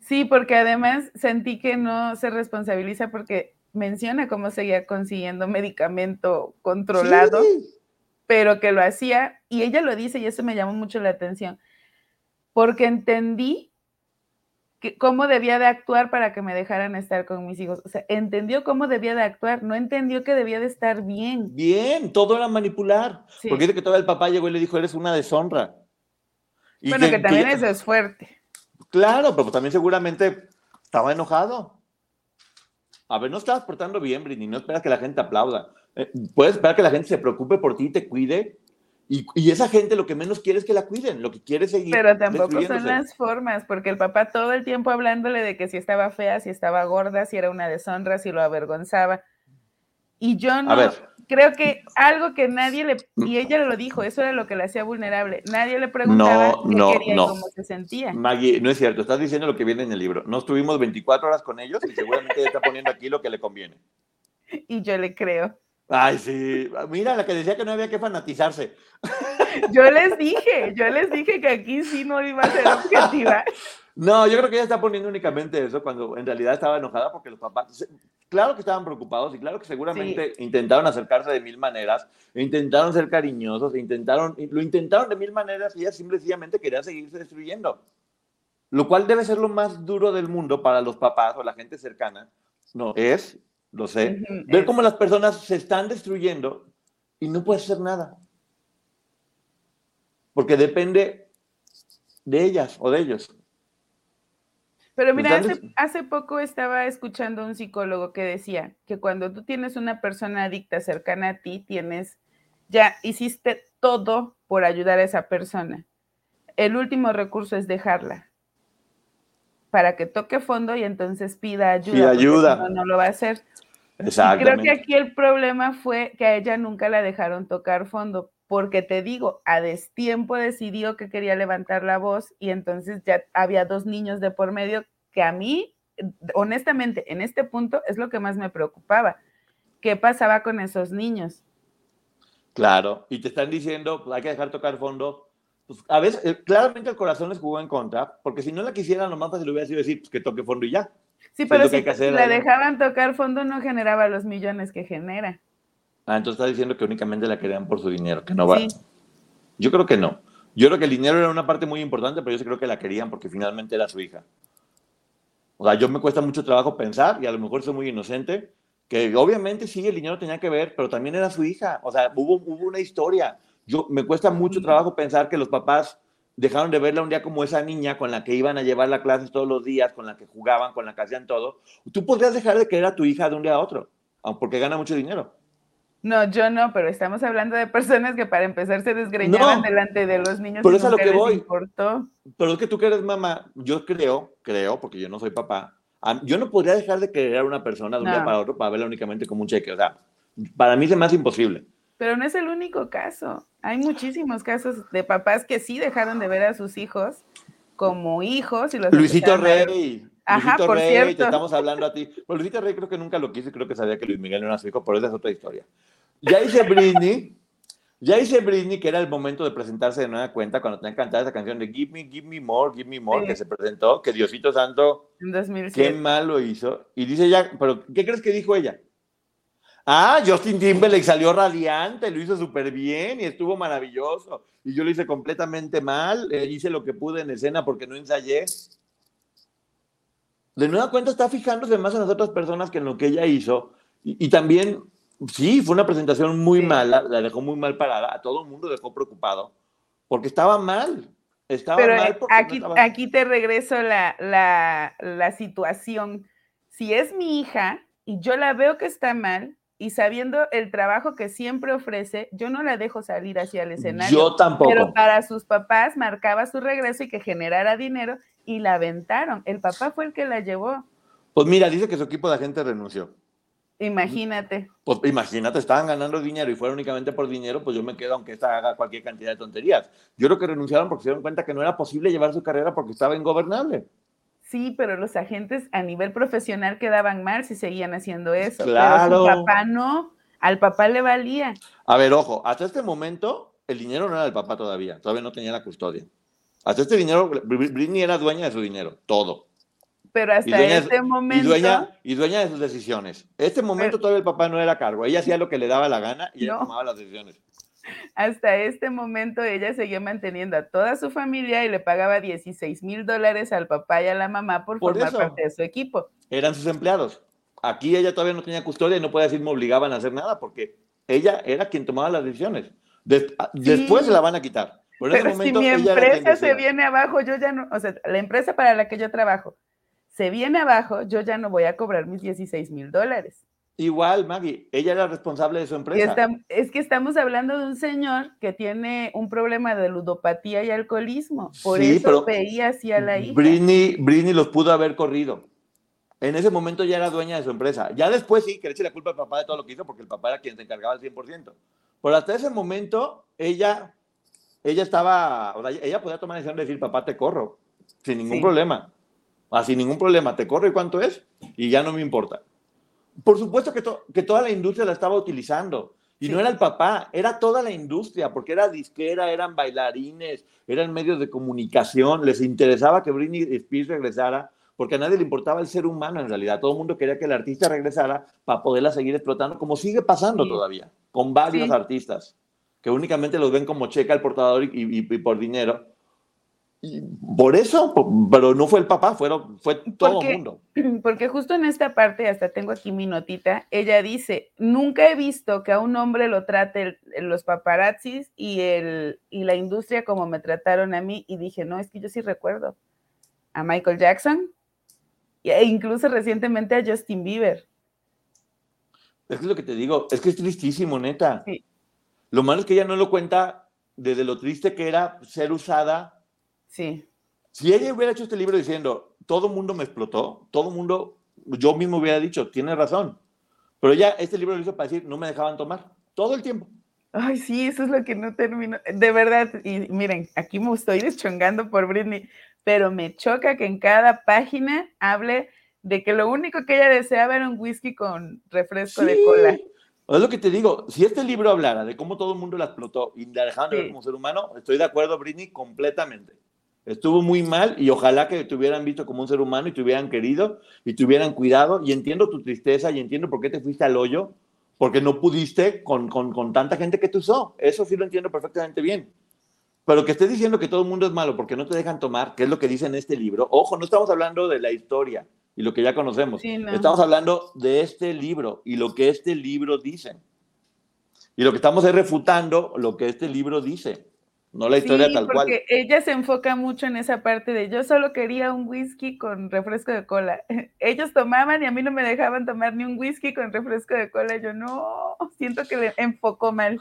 Sí, porque además sentí que no se responsabiliza porque menciona cómo seguía consiguiendo medicamento controlado. pero que lo hacía, y ella lo dice, y eso me llamó mucho la atención, porque entendí cómo debía de actuar para que me dejaran estar con mis hijos. O sea, entendió cómo debía de actuar, no entendió que debía de estar bien. Bien, todo era manipular. Porque dice que todavía el papá llegó y le dijo, eres una deshonra. bueno, que, también eso es fuerte. Claro, pero también seguramente estaba enojado. A ver, no estabas portando bien, Britney, no esperas que la gente aplauda. Eh, puedes esperar que la gente se preocupe por ti, te cuide, y, esa gente lo que menos quiere es que la cuiden, lo que quiere es seguir. Pero tampoco son las formas, porque el papá todo el tiempo hablándole de que si estaba fea, si estaba gorda, si era una deshonra, si lo avergonzaba. Y yo no creo que algo que nadie le, y ella lo dijo, eso era lo que le hacía vulnerable. Nadie le preguntaba qué quería y cómo se sentía. Maggie, no es cierto, estás diciendo lo que viene en el libro. No estuvimos 24 horas con ellos y seguramente está poniendo aquí lo que le conviene. Y yo le creo. Ay, sí. Mira, la que decía que no había que fanatizarse. Yo les dije, yo les dije que aquí sí no iba a ser objetiva. No, yo creo que ella está poniendo únicamente eso cuando en realidad estaba enojada porque los papás, claro que estaban preocupados y claro que seguramente intentaron acercarse de mil maneras, intentaron ser cariñosos, intentaron, lo intentaron de mil maneras y ella simplemente quería seguirse destruyendo. Lo cual debe ser lo más duro del mundo para los papás o la gente cercana. No, es lo sé. Ver cómo las personas se están destruyendo y no puedes hacer nada. Porque depende de ellas o de ellos. Pero mira, hace, poco estaba escuchando a un psicólogo que decía que cuando tú tienes una persona adicta cercana a ti, tienes, ya hiciste todo por ayudar a esa persona. El último recurso es dejarla para que toque fondo y entonces pida ayuda. Pida ayuda. No, no lo va a hacer. Exactamente. creo que aquí el problema fue que a ella nunca la dejaron tocar fondo, porque te digo, a destiempo decidió que quería levantar la voz y entonces ya había dos niños de por medio que a mí, honestamente, en este punto es lo que más me preocupaba. ¿Qué pasaba con esos niños? Claro, y te están diciendo, hay que dejar tocar fondo. Pues, a veces, eh, claramente el corazón les jugó en contra, porque si no la quisieran, lo más fácil hubiera sido decir pues, que toque fondo y ya. Sí, pero si la dejaban tocar fondo no generaba los millones que genera. Ah, entonces está diciendo que únicamente la querían por su dinero, que no va. Yo creo que no. Yo creo que el dinero era una parte muy importante, pero yo sí creo que la querían porque finalmente era su hija. O sea, yo me cuesta mucho trabajo pensar, y a lo mejor soy muy inocente, que obviamente sí, el dinero tenía que ver, pero también era su hija. O sea, hubo, hubo una historia. Yo, me cuesta mucho trabajo pensar que los papás dejaron de verla un día como esa niña con la que iban a llevar la clases todos los días, con la que jugaban, con la que hacían todo. Tú podrías dejar de querer a tu hija de un día a otro, porque gana mucho dinero. No, yo no, pero estamos hablando de personas que para empezar se desgreñaban delante de los niños. Pero es a lo que voy. Importó. Pero es que tú que eres mamá, yo creo, creo, porque yo no soy papá, yo no podría dejar de querer a una persona de un día para otro para verla únicamente como un cheque. O sea, para mí es más imposible. Pero no es el único caso. Hay muchísimos casos de papás que sí dejaron de ver a sus hijos como hijos y los Luisito Rey. Ajá, Luisito Rey, te estamos hablando a ti. Pues Luisito Rey creo que nunca lo quiso y creo que sabía que Luis Miguel no era su hijo, pero esa es otra historia. Ya hice Britney, ya hice Britney, que era el momento de presentarse de nueva cuenta cuando tenía que cantar esa canción de Give Me, Give Me More, Give Me More, que se presentó, que Diosito Santo, en 2007. qué mal lo hizo. Y dice ya, pero ¿qué crees que dijo ella? Ah, Justin Timberlake salió radiante, lo hizo súper bien y estuvo maravilloso. Y yo lo hice completamente mal, eh, hice lo que pude en escena porque no ensayé. De nueva cuenta está fijándose más en las otras personas que en lo que ella hizo. Y, también, sí, fue una presentación muy mala, la dejó muy mal parada, a todo el mundo dejó preocupado, porque estaba mal. Estaba Pero mal aquí, aquí te regreso la, la, la situación. Si es mi hija y yo la veo que está mal, y sabiendo el trabajo que siempre ofrece, yo no la dejo salir hacia el escenario. Yo tampoco. Pero para sus papás marcaba su regreso y que generara dinero y la aventaron. El papá fue el que la llevó. Pues mira, dice que su equipo de agentes renunció. Imagínate. Pues imagínate, estaban ganando dinero y fuera únicamente por dinero, pues yo me quedo aunque esta haga cualquier cantidad de tonterías. Yo creo que renunciaron porque se dieron cuenta que no era posible llevar su carrera porque estaba ingobernable. Sí, pero los agentes a nivel profesional quedaban mal si seguían haciendo eso. Claro. Pero su papá no, al papá le valía. A ver, ojo, hasta este momento el dinero no era del papá todavía, todavía no tenía la custodia. Hasta este dinero, Britney era dueña de su dinero, todo. Pero hasta este momento. Y dueña, y dueña de sus decisiones. Este momento todavía el papá no era cargo. Ella hacía lo que le daba la gana y ella tomaba las decisiones. Hasta este momento ella seguía manteniendo a toda su familia y le pagaba 16 mil dólares al papá y a la mamá por, formar parte de su equipo. Eran sus empleados. Aquí ella todavía no tenía custodia y no puede decir me obligaban a hacer nada porque ella era quien tomaba las decisiones. Después se la van a quitar. Pero si mi empresa se viene abajo, yo ya no, o sea, la empresa para la que yo trabajo se viene abajo, yo ya no voy a cobrar mis 16 mil dólares. Igual, Maggie, ella era responsable de su empresa. es que estamos hablando de un señor que tiene un problema de ludopatía y alcoholismo. Por eso veía así a la hija. Brini, Brini los pudo haber corrido. En ese momento ya era dueña de su empresa. Ya después sí, que le eche la culpa al papá de todo lo que hizo, porque el papá era quien se encargaba al 100%. Pero hasta ese momento, ella, ella estaba, o sea, ella podía tomar la decisión de decir, papá, te corro, sin ningún problema. Ah, sin ningún problema, te corro y cuánto es, y ya no me importa. Por supuesto que, que toda la industria la estaba utilizando. Y no era el papá, era toda la industria, porque era disquera, eran bailarines, eran medios de comunicación, les interesaba que Britney Spears regresara, porque a nadie le importaba el ser humano en realidad. Todo el mundo quería que el artista regresara para poderla seguir explotando, como sigue pasando todavía, con varios artistas, que únicamente los ven como checa el portador y por dinero, por eso, pero no fue el papá, fue, fue todo el mundo. Porque justo en esta parte, hasta tengo aquí mi notita, ella dice, nunca he visto que a un hombre lo trate los paparazzis y, el, y la industria como me trataron a mí. Y dije, no, es que yo sí recuerdo a Michael Jackson e incluso recientemente a Justin Bieber. Es que es lo que te digo, es que es tristísimo, neta. Lo malo es que ella no lo cuenta desde lo triste que era ser usada Sí. Si ella hubiera hecho este libro diciendo, todo el mundo me explotó, todo el mundo, yo mismo hubiera dicho, tiene razón. Pero ella este libro lo hizo para decir, no me dejaban tomar, todo el tiempo. Ay, sí, eso es lo que no termino. De verdad, y miren, aquí me estoy deschongando por Britney, pero me choca que en cada página hable de que lo único que ella deseaba era un whisky con refresco de cola. Es lo que te digo, si este libro hablara de cómo todo el mundo la explotó y la dejaban ver como ser humano, estoy de acuerdo, Britney, completamente. Estuvo muy mal y ojalá que te hubieran visto como un ser humano y te hubieran querido y te hubieran cuidado. Y entiendo tu tristeza y entiendo por qué te fuiste al hoyo, porque no pudiste con, con, tanta gente que te usó. Eso sí lo entiendo perfectamente bien. Pero que estés diciendo que todo el mundo es malo porque no te dejan tomar, que es lo que dice en este libro. Ojo, no estamos hablando de la historia y lo que ya conocemos. Estamos hablando de este libro y lo que este libro dice. Y lo que estamos es refutando lo que este libro dice no la historia tal cual. Porque ella se enfoca mucho en esa parte de yo solo quería un whisky con refresco de cola. Ellos tomaban y a mí no me dejaban tomar ni un whisky con refresco de cola. Yo no, siento que le enfocó mal.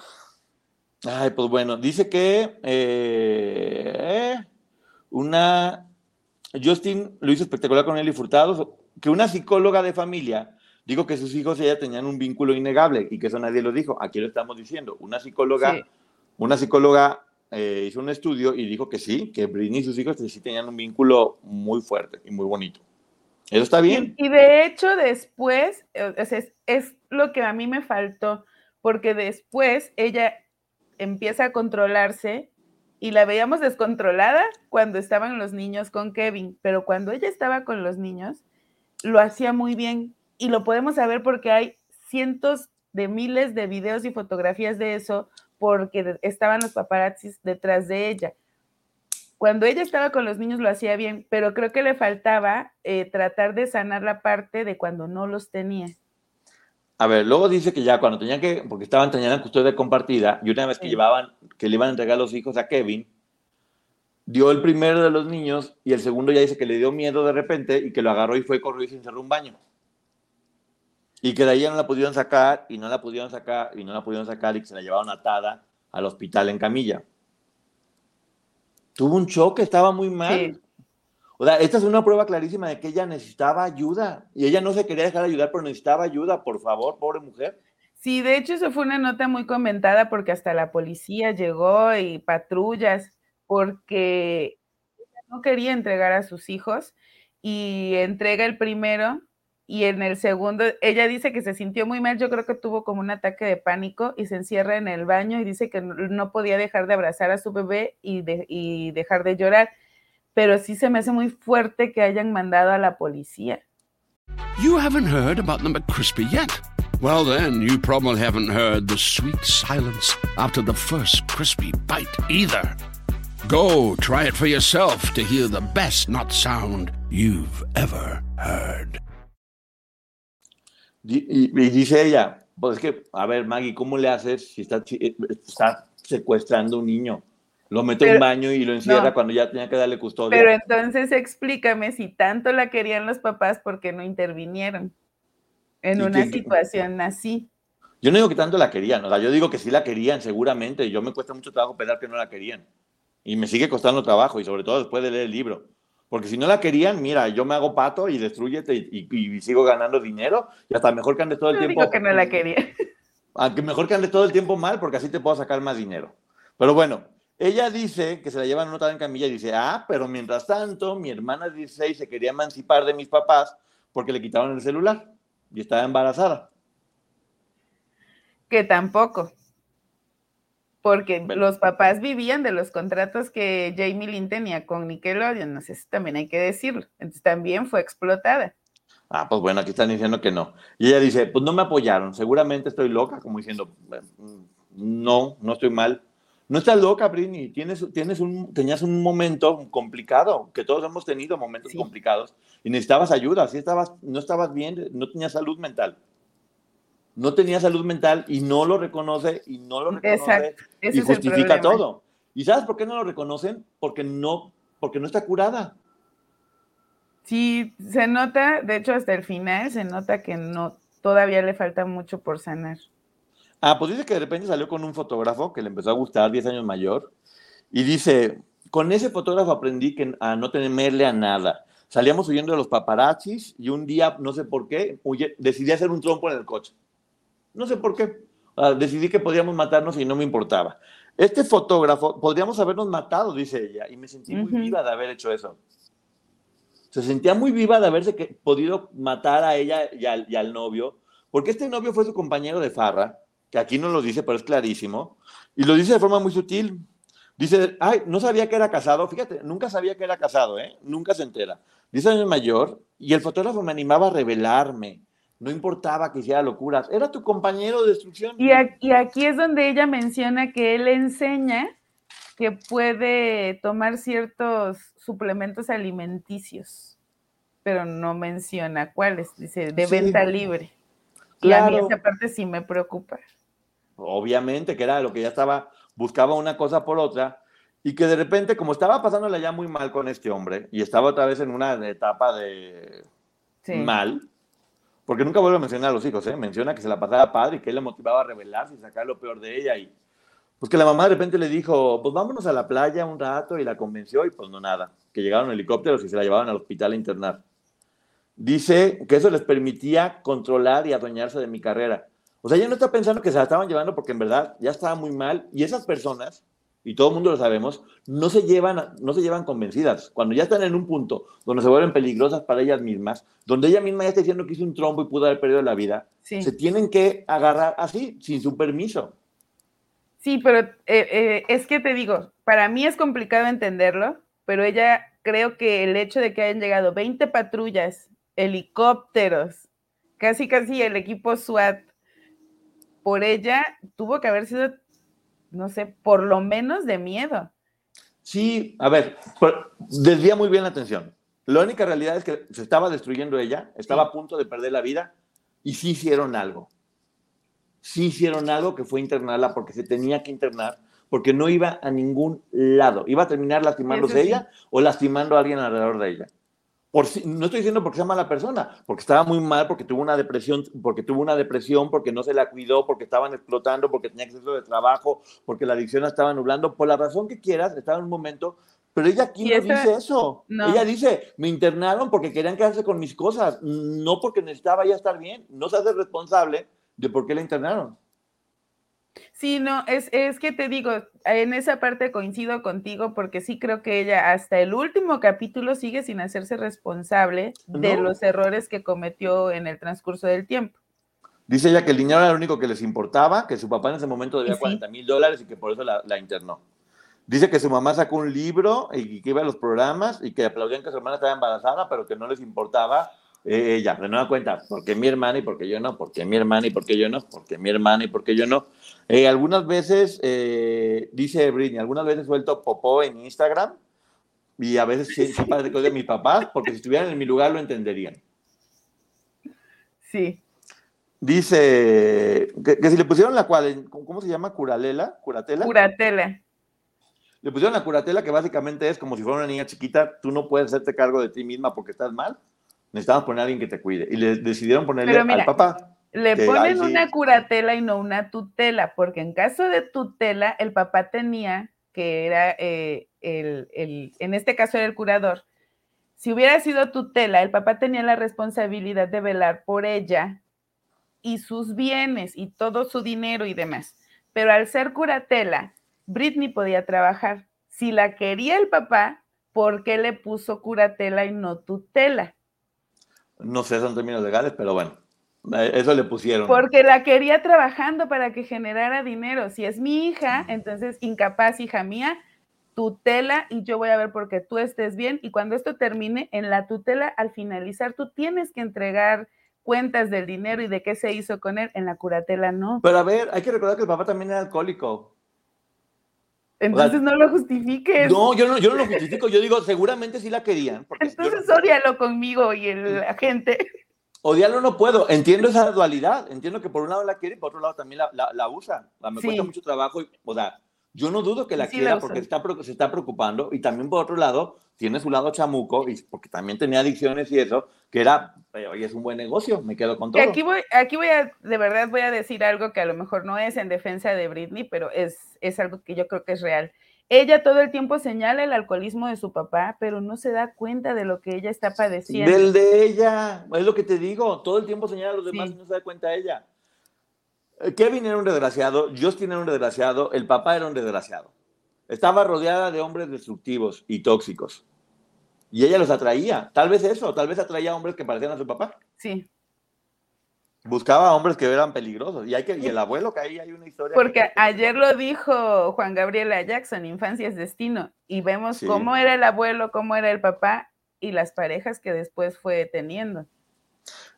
Ay, pues bueno, dice que eh, una Justin lo hizo espectacular con él y Furtado, que una psicóloga de familia dijo que sus hijos y ella tenían un vínculo innegable y que eso nadie lo dijo. Aquí lo estamos diciendo. Una psicóloga, una psicóloga eh, hizo un estudio y dijo que sí, que Britney y sus hijos sí tenían un vínculo muy fuerte y muy bonito. Eso está bien. Y, de hecho después, eh, es, es lo que a mí me faltó, porque después ella empieza a controlarse y la veíamos descontrolada cuando estaban los niños con Kevin, pero cuando ella estaba con los niños, lo hacía muy bien y lo podemos saber porque hay cientos de miles de videos y fotografías de eso porque estaban los paparazzis detrás de ella. Cuando ella estaba con los niños lo hacía bien, pero creo que le faltaba eh, tratar de sanar la parte de cuando no los tenía. A ver, luego dice que ya cuando tenían que, porque estaban teniendo custodia compartida, y una vez que llevaban, que le iban a entregar los hijos a Kevin, dio el primero de los niños y el segundo ya dice que le dio miedo de repente y que lo agarró y fue corrió y se encerró un baño. Y que de ahí no la pudieron sacar, y no la pudieron sacar, y no la pudieron sacar, y que se la llevaron atada al hospital en camilla. Tuvo un choque, estaba muy mal. O sea, esta es una prueba clarísima de que ella necesitaba ayuda. Y ella no se quería dejar ayudar, pero necesitaba ayuda, por favor, pobre mujer. Sí, de hecho, eso fue una nota muy comentada porque hasta la policía llegó y patrullas, porque no quería entregar a sus hijos y entrega el primero y en el segundo, ella dice que se sintió muy mal, yo creo que tuvo como un ataque de pánico y se encierra en el baño y dice que no podía dejar de abrazar a su bebé y, y dejar de llorar, pero sí se me hace muy fuerte que hayan mandado a la policía. You haven't heard about the McCrispy yet. Well, then, you probably haven't heard the sweet silence after the first crispy bite either. Go try it for yourself to hear the best nut sound you've ever heard. Y, y, dice ella, pues es que, a ver, Maggie, ¿cómo le haces si está, eh, está secuestrando un niño? Lo mete en un baño y lo encierra no, cuando ya tenía que darle custodia. Pero entonces explícame si tanto la querían los papás, ¿por qué no intervinieron en una que, situación así? Yo no digo que tanto la querían, o sea, yo digo que sí la querían, seguramente. Y yo me cuesta mucho trabajo pensar que no la querían. Y me sigue costando trabajo, y sobre todo después de leer el libro. Porque si no la querían, mira, yo me hago pato y destruyete y, y, y sigo ganando dinero. Y hasta mejor que andes todo el no tiempo. Digo que no la quería. Aunque mejor que andes todo el tiempo mal, porque así te puedo sacar más dinero. Pero bueno, ella dice que se la llevan anotada en camilla y dice, ah, pero mientras tanto, mi hermana de 16 se quería emancipar de mis papás porque le quitaron el celular y estaba embarazada. Que tampoco. Porque bueno. los papás vivían de los contratos que Jamie Lynn tenía con Nickelodeon, no sé si también hay que decirlo. Entonces también fue explotada. Ah, pues bueno, aquí están diciendo que no. Y ella dice, pues no me apoyaron, seguramente estoy loca, como diciendo, no, no estoy mal. No estás loca, Britney, tienes, tienes un, tenías un momento complicado, que todos hemos tenido momentos sí. complicados, y necesitabas ayuda, si estabas, no estabas bien, no tenías salud mental. No tenía salud mental y no lo reconoce y no lo reconoce y justifica todo. ¿Y sabes por qué no lo reconocen? Porque no, porque no está curada. Sí, se nota, de hecho hasta el final se nota que no, todavía le falta mucho por sanar. Ah, pues dice que de repente salió con un fotógrafo que le empezó a gustar, 10 años mayor, y dice, con ese fotógrafo aprendí que, a no temerle a nada. Salíamos huyendo de los paparazzis y un día, no sé por qué, huye, decidí hacer un trompo en el coche. No sé por qué. Uh, decidí que podíamos matarnos y no me importaba. Este fotógrafo, podríamos habernos matado, dice ella, y me sentí muy uh -huh. viva de haber hecho eso. Se sentía muy viva de haberse que, podido matar a ella y al, y al novio, porque este novio fue su compañero de farra, que aquí no lo dice, pero es clarísimo, y lo dice de forma muy sutil. Dice, ay, no sabía que era casado, fíjate, nunca sabía que era casado, ¿eh? Nunca se entera. Diez años mayor, y el fotógrafo me animaba a revelarme, no importaba que hiciera locuras, era tu compañero de destrucción. Y, a, y aquí es donde ella menciona que él enseña que puede tomar ciertos suplementos alimenticios, pero no menciona cuáles, dice, de sí. venta libre. Claro. Y a mí esa parte sí me preocupa obviamente, que era lo que ya estaba, buscaba una cosa por otra, y que de repente, como estaba pasándola ya muy mal con este hombre, y estaba otra vez en una etapa de sí. mal, porque nunca vuelve a mencionar a los hijos, ¿eh? menciona que se la pasaba padre y que él le motivaba a rebelarse y sacar lo peor de ella, y pues que la mamá de repente le dijo, pues vámonos a la playa un rato, y la convenció, y pues no nada, que llegaron helicópteros y se la llevaban al hospital a internar. Dice que eso les permitía controlar y adueñarse de mi carrera. O sea, ella no está pensando que se la estaban llevando porque en verdad ya estaba muy mal y esas personas, y todo el mundo lo sabemos, no se llevan, no se llevan convencidas. Cuando ya están en un punto donde se vuelven peligrosas para ellas mismas, donde ella misma ya está diciendo que hizo un trombo y pudo haber perdido la vida, sí. se tienen que agarrar así, sin su permiso. Sí, pero eh, eh, es que te digo, para mí es complicado entenderlo, pero ella creo que el hecho de que hayan llegado 20 patrullas, helicópteros, casi casi el equipo SWAT por ella tuvo que haber sido, no sé, por lo menos de miedo. Sí, a ver, desvía muy bien la atención. La única realidad es que se estaba destruyendo ella, estaba sí. a punto de perder la vida y sí hicieron algo. Sí hicieron algo que fue internarla porque se tenía que internar, porque no iba a ningún lado. Iba a terminar lastimándose sí. ella o lastimando a alguien alrededor de ella. Por, no estoy diciendo porque sea mala persona, porque estaba muy mal, porque tuvo una depresión, porque tuvo una depresión, porque no se la cuidó, porque estaban explotando, porque tenía exceso de trabajo, porque la adicción la estaba nublando, por la razón que quieras, estaba en un momento, pero ella aquí no esa, dice eso. No. Ella dice, me internaron porque querían quedarse con mis cosas, no porque necesitaba ya estar bien, no se hace responsable de por qué la internaron. Sí, no, es, es que te digo, en esa parte coincido contigo porque sí creo que ella hasta el último capítulo sigue sin hacerse responsable de los errores que cometió en el transcurso del tiempo. Dice ella que el dinero era lo único que les importaba, que su papá en ese momento debía sí. 40 mil dólares y que por eso la, la, internó. Dice que su mamá sacó un libro y que iba a los programas y que aplaudían que su hermana estaba embarazada, pero que no les importaba Eh, ella, de nueva cuenta, porque mi hermana y porque yo no, porque mi hermana y porque yo no, porque mi hermana y porque yo no. Eh, algunas veces, eh, dice Britney, algunas veces suelto popó en Instagram y a veces sí, sí de mis papás, porque si estuvieran en mi lugar lo entenderían. Sí. Dice que, si le pusieron la cual, ¿cómo se llama? Curalela, curatela. Curatela. Le pusieron la curatela que básicamente es como si fuera una niña chiquita, tú no puedes hacerte cargo de ti misma porque estás mal necesitamos poner a alguien que te cuide. Y le decidieron ponerle al papá. Le ponen una curatela y no una tutela, porque en caso de tutela, el papá tenía, que era eh, el, el, en este caso era el curador, si hubiera sido tutela, el papá tenía la responsabilidad de velar por ella y sus bienes y todo su dinero y demás. Pero al ser curatela, Britney podía trabajar. Si la quería el papá, ¿por qué le puso curatela y no tutela? No sé, son términos legales, pero bueno, eh, eso le pusieron. Porque la quería trabajando para que generara dinero. Si es mi hija, entonces incapaz, hija mía, tutela y yo voy a ver porque tú estés bien. Y cuando esto termine, en la tutela, al finalizar, tú tienes que entregar cuentas del dinero y de qué se hizo con él. En la curatela no. Pero a ver, hay que recordar que el papá también era alcohólico. Entonces no lo justifiques. No yo, no, yo no lo justifico. Yo digo, seguramente sí la querían. Entonces odialo conmigo y el, la gente. Odiarlo no puedo. Entiendo esa dualidad. Entiendo que por un lado la quiere y por otro lado también la, la, usa. Me cuesta mucho trabajo. Y, o sea, yo no dudo que la quiera porque está, se está preocupando y también por otro lado tiene su lado chamuco y porque también tenía adicciones y eso, que era, oye, es un buen negocio, me quedo con todo. Aquí voy, aquí voy a, de verdad voy a decir algo que a lo mejor no es en defensa de Britney, pero es, es algo que yo creo que es real. Ella todo el tiempo señala el alcoholismo de su papá, pero no se da cuenta de lo que ella está padeciendo. Del de ella, es lo que te digo, todo el tiempo señala a los demás y no se da cuenta ella. Kevin era un desgraciado, Justin era un desgraciado, el papá era un desgraciado. Estaba rodeada de hombres destructivos y tóxicos. Y ella los atraía. Tal vez eso, tal vez atraía a hombres que parecían a su papá. Sí. Buscaba hombres que eran peligrosos. Y, hay que, y el abuelo que ahí hay una historia. Porque ayer lo dijo Juan Gabriel Jackson, Infancia es Destino. Y vemos cómo era el abuelo, cómo era el papá y las parejas que después fue teniendo.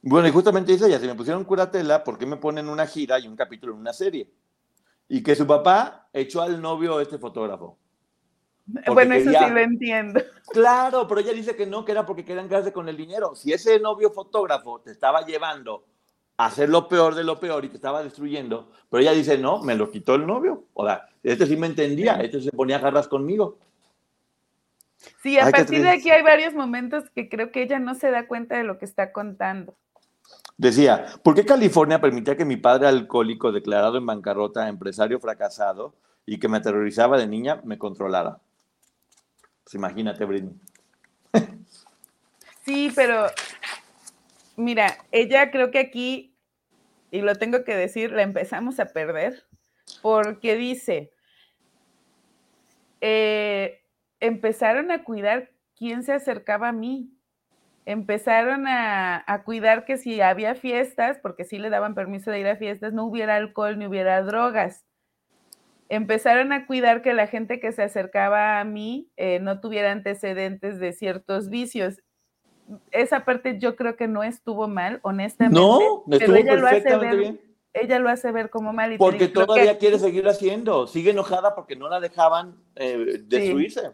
Bueno, y justamente dice ella, si me pusieron curatela, ¿por qué me ponen una gira y un capítulo en una serie? Y que su papá echó al novio este fotógrafo. bueno, eso sí lo entiendo. Claro, pero ella dice que no, que era porque querían quedarse con el dinero. Si ese novio fotógrafo te estaba llevando a hacer lo peor de lo peor y te estaba destruyendo, pero ella dice, no, me lo quitó el novio. O sea, este sí me entendía, este se ponía garras conmigo. Sí, a partir de aquí hay varios momentos que creo que ella no se da cuenta de lo que está contando. Decía, ¿por qué California permitía que mi padre alcohólico, declarado en bancarrota, empresario fracasado y que me aterrorizaba de niña, me controlara? Pues imagínate, Britney. Sí, pero mira, ella creo que aquí, y lo tengo que decir, la empezamos a perder, porque dice, eh, empezaron a cuidar quién se acercaba a mí. Empezaron a, cuidar que si había fiestas, porque sí le daban permiso de ir a fiestas, no hubiera alcohol ni hubiera drogas. Empezaron a cuidar que la gente que se acercaba a mí eh, no tuviera antecedentes de ciertos vicios. Esa parte yo creo que no estuvo mal, honestamente. No, estuvo ella lo hace ver, bien. Ella lo hace ver como mal. Y porque todavía quiere seguir haciendo. Sigue enojada porque no la dejaban eh, destruirse. Sí,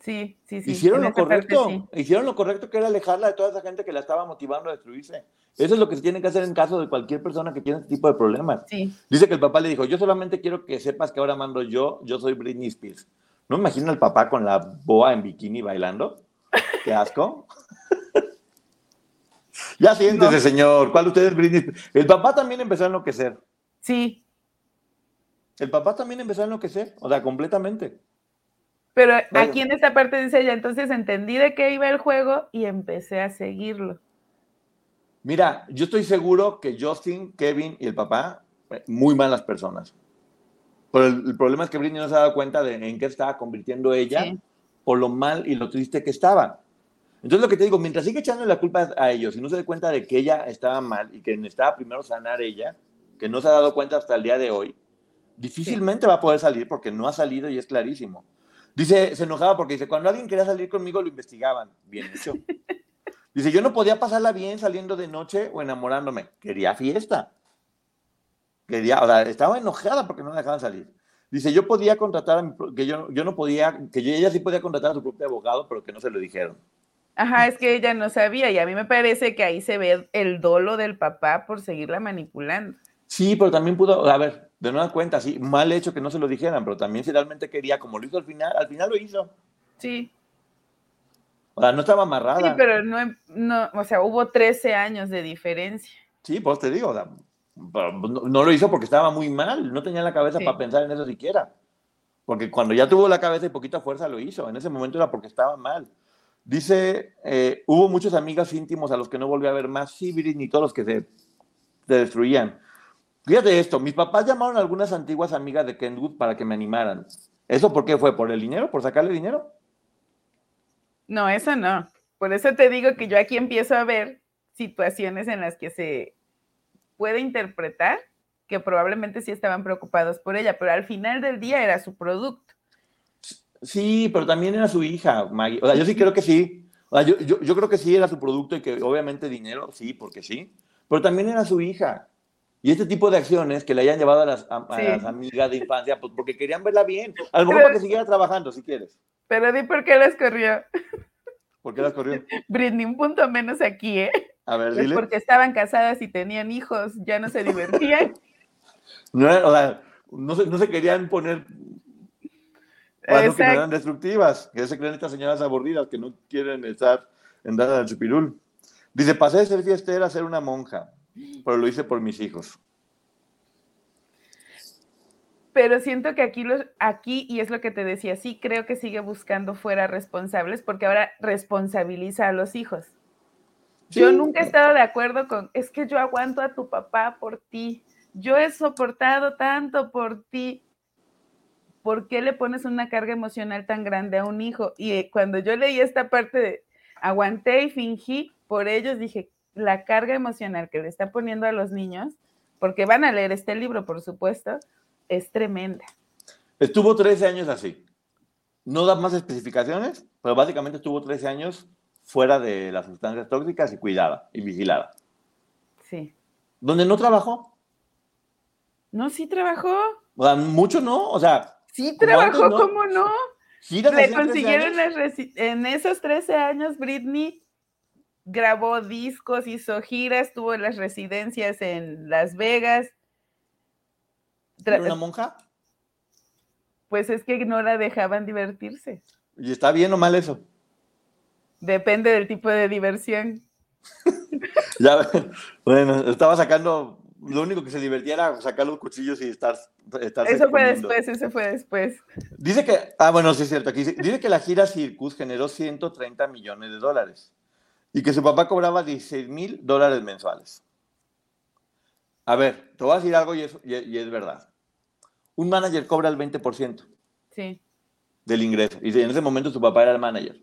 sí, sí. Hicieron lo correcto. Hicieron lo correcto que era alejarla de toda esa gente que la estaba motivando a destruirse. Eso es lo que se tiene que hacer en caso de cualquier persona que tiene este tipo de problemas. Dice que el papá le dijo, yo solamente quiero que sepas que ahora mando yo, yo soy Britney Spears. ¿No me imagino al papá con la boa en bikini bailando? Qué asco. ya siéntese, señor. ¿Cuál usted es Britney Spears? El papá también empezó a enloquecer. Sí. El papá también empezó a enloquecer, o sea, completamente. Pero aquí en esta parte dice ella, entonces entendí de qué iba el juego y empecé a seguirlo. Mira, yo estoy seguro que Justin, Kevin y el papá, muy malas personas. Pero el, problema es que Britney no se ha dado cuenta de en qué estaba convirtiendo ella por lo mal y lo triste que estaba. Entonces lo que te digo, mientras sigue echando la culpa a ellos y no se dé cuenta de que ella estaba mal y que necesitaba primero sanar ella, que no se ha dado cuenta hasta el día de hoy, difícilmente va a poder salir porque no ha salido y es clarísimo. Dice, se enojaba porque dice, cuando alguien quería salir conmigo lo investigaban. Bien hecho. Dice, yo no podía pasarla bien saliendo de noche o enamorándome. Quería fiesta. Quería, o sea, estaba enojada porque no me dejaban salir. Dice, yo podía contratar, que yo, yo no podía, que ella sí podía contratar a su propio abogado, pero que no se lo dijeron. Ajá, es que ella no sabía y a mí me parece que ahí se ve el dolo del papá por seguirla manipulando. Sí, pero también pudo, a ver, de nueva cuenta, sí, mal hecho que no se lo dijeran, pero también si realmente quería, como lo hizo al final, al final lo hizo. Sí. O sea, no estaba amarrada. Sí, pero no, no o sea, hubo 13 años de diferencia. Sí, pues te digo, o sea, no, lo hizo porque estaba muy mal, no tenía la cabeza para pensar en eso siquiera. Porque cuando ya tuvo la cabeza y poquita fuerza lo hizo, en ese momento era porque estaba mal. Dice, eh, hubo muchos amigos íntimos a los que no volví a ver más, sí, ni todos los que se, se, destruían. Fíjate esto, mis papás llamaron a algunas antiguas amigas de Kenwood para que me animaran. ¿Eso por qué fue? ¿Por el dinero? ¿Por sacarle dinero? No, eso no. Por eso te digo que yo aquí empiezo a ver situaciones en las que se puede interpretar que probablemente sí estaban preocupados por ella, pero al final del día era su producto. Sí, pero también era su hija, Maggie. O sea, yo sí creo que sí. O sea, yo, yo, creo que sí era su producto y que obviamente dinero, sí, porque sí. Pero también era su hija. Y este tipo de acciones que le hayan llevado a las, amigas de infancia, pues porque querían verla bien. A lo mejor para que siguiera trabajando, si quieres. Pero di por qué las corrió. ¿Por qué las corrió? Britney, un punto menos aquí, ¿eh? A ver, dile. porque estaban casadas y tenían hijos, ya no se divertían. no, o sea, no, se, no se querían poner cuando que no eran destructivas, que se creen estas señoras aburridas que no quieren estar en dar al chupirul. Dice, pasé de ser fiestera a ser una monja, pero lo hice por mis hijos. Pero siento que aquí, los, aquí, y es lo que te decía, sí creo que sigue buscando fuera responsables porque ahora responsabiliza a los hijos. Yo nunca he estado de acuerdo con, es que yo aguanto a tu papá por ti, yo he soportado tanto por ti. ¿Por qué le pones una carga emocional tan grande a un hijo? Y eh, cuando yo leí esta parte de aguanté y fingí por ellos, dije, la carga emocional que le está poniendo a los niños, porque van a leer este libro, por supuesto, es tremenda. Estuvo 13 años así. No da más especificaciones, pero básicamente estuvo 13 años fuera de las sustancias tóxicas y cuidada y vigilada. Sí. ¿Dónde no trabajó? No, sí trabajó. O sea, mucho no, o sea. Sí trabajó, ¿cómo no? Le consiguieron en esos 13 años, Britney grabó discos, hizo giras, tuvo las residencias en Las Vegas. ¿Era una monja? Pues es que no la dejaban divertirse. ¿Y está bien o mal eso? Depende del tipo de diversión. ya, bueno, estaba sacando, lo único que se divertía era sacar los cuchillos y estar... eso fue después, eso fue después. Dice que, ah, bueno, sí es cierto, aquí dice que la gira Circus generó 130 millones de dólares y que su papá cobraba 16 mil dólares mensuales. A ver, te voy a decir algo y es, y es verdad. Un manager cobra el 20% sí. del ingreso y en ese momento su papá era el manager.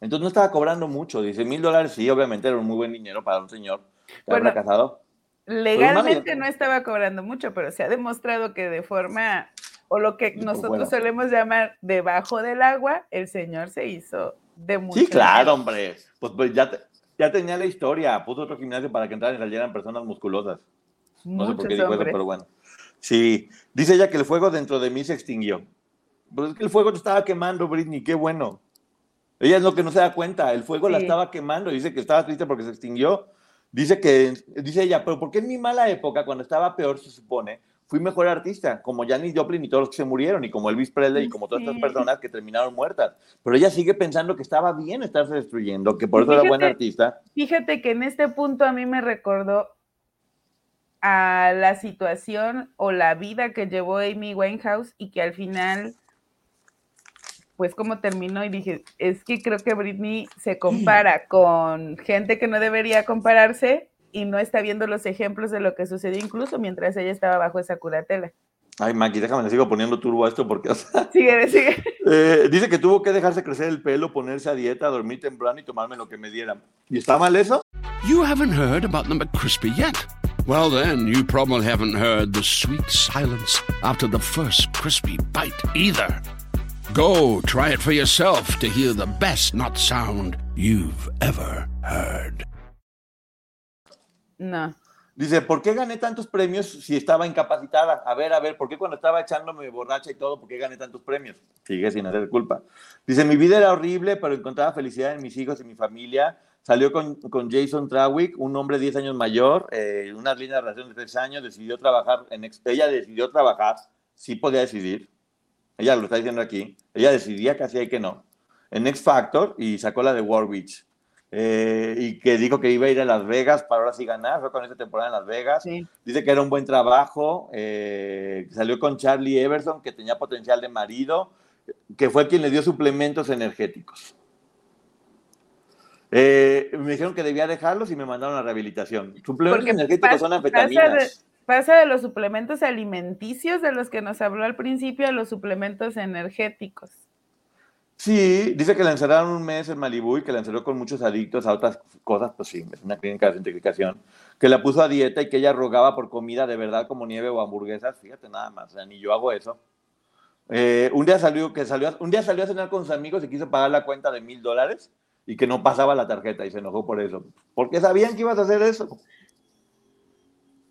Entonces no estaba cobrando mucho, dice mil dólares, sí, obviamente era un muy buen dinero para un señor que bueno, casado. Legalmente no estaba cobrando mucho, pero se ha demostrado que de forma, o lo que pues nosotros solemos llamar debajo del agua, el señor se hizo de mucho. Sí, claro, hombre. Pues, pues ya, ya tenía la historia, puso otro gimnasio para que entraran y salieran personas musculosas. No sé por qué dijo eso, pero bueno. Sí, dice ella que el fuego dentro de mí se extinguió. Pues es que el fuego te estaba quemando, Britney, qué bueno. Ella es lo que no se da cuenta, el fuego la estaba quemando, dice que estaba triste porque se extinguió. Dice que, dice ella, pero ¿por qué en mi mala época, cuando estaba peor, se supone, fui mejor artista, como Janis Joplin y todos los que se murieron, y como Elvis Presley y como todas estas personas que terminaron muertas. Pero ella sigue pensando que estaba bien estarse destruyendo, que por eso era buena artista. Fíjate que en este punto a mí me recordó a la situación o la vida que llevó Amy Winehouse y que al final pues como terminó y dije, es que creo que Britney se compara con gente que no debería compararse y no está viendo los ejemplos de lo que sucedió incluso mientras ella estaba bajo esa curatela. Ay, Maki, déjame, le sigo poniendo turbo a esto porque... O sigue, sigue. Eh, dice que tuvo que dejarse crecer el pelo, ponerse a dieta, dormir temprano y tomarme lo que me dieran. ¿Y está mal eso? You haven't heard about the McCrispy yet. Well, then, you probably haven't heard the sweet silence after the first crispy bite either. Go try it for yourself to hear the best nut sound you've ever heard. No. Dice, ¿por qué gané tantos premios si estaba incapacitada? A ver, a ver, ¿por qué cuando estaba echándome borracha y todo, por qué gané tantos premios? Sigue sin hacer culpa. Dice, mi vida era horrible, pero encontraba felicidad en mis hijos y mi familia. Salió con, con Jason Trawick, un hombre 10 años mayor, eh, una de relación de 3 años, decidió trabajar, en, ella decidió trabajar, sí podía decidir, ella lo está diciendo aquí, ella decidía que hacía y que no, en X Factor y sacó la de Warwich. Eh, y que dijo que iba a ir a Las Vegas para ahora sí ganar, fue con esta temporada en Las Vegas. Dice que era un buen trabajo, eh, salió con Charlie Everson, que tenía potencial de marido, que fue quien le dio suplementos energéticos. Eh, me dijeron que debía dejarlos y me mandaron a rehabilitación. Suplementos energéticos son anfetaminas. pasa de los suplementos alimenticios de los que nos habló al principio a los suplementos energéticos. Sí, dice que la encerraron un mes en Malibú y que la encerró con muchos adictos a otras cosas, pues sí, es una clínica de desintoxicación, que la puso a dieta y que ella rogaba por comida de verdad como nieve o hamburguesas, fíjate nada más, o ni yo hago eso. Eh, un día salió que salió, un día salió a cenar con sus amigos y quiso pagar la cuenta de mil dólares y que no pasaba la tarjeta y se enojó por eso. Porque sabían que ibas a hacer eso.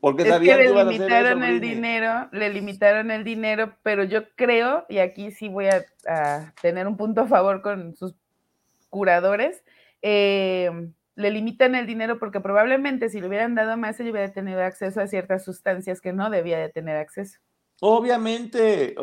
Porque es que le limitaron el dinero, le limitaron el dinero, pero yo creo, y aquí sí voy a, tener un punto a favor con sus curadores, eh, le limitan el dinero porque probablemente si le hubieran dado más, ella hubiera tenido acceso a ciertas sustancias que no debía de tener acceso. Obviamente,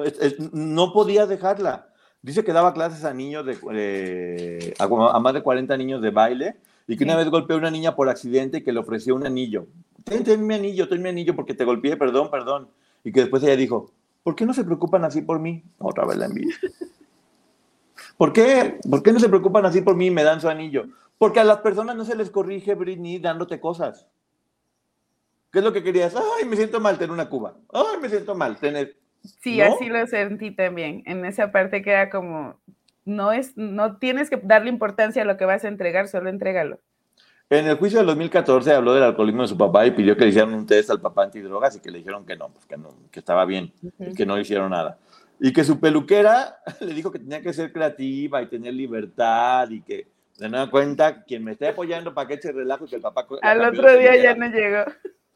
no podía dejarla. Dice que daba clases a niños de, a, más de 40 niños de baile y que una vez golpeó a una niña por accidente y que le ofreció un anillo ten, mi anillo, ten mi anillo porque te golpeé, perdón, perdón. Y que después ella dijo, ¿por qué no se preocupan así por mí? Otra vez la envidia. ¿Por qué? ¿Por qué no se preocupan así por mí y me dan su anillo? Porque a las personas no se les corrige, Britney, dándote cosas. ¿Qué es lo que querías? Ay, me siento mal tener una cuba. Ay, me siento mal tener. Sí, así lo sentí también. En esa parte que era como, no es, no tienes que darle importancia a lo que vas a entregar, solo entrégalo. En el juicio del 2014 habló del alcoholismo de su papá y pidió que le hicieran un test al papá antidrogas y que le dijeron que no, pues que, no, que estaba bien, y que no le hicieron nada. Y que su peluquera le dijo que tenía que ser creativa y tener libertad y que de nueva cuenta, quien me esté apoyando para que eche relajo que el papá... Al otro día ya no llegó.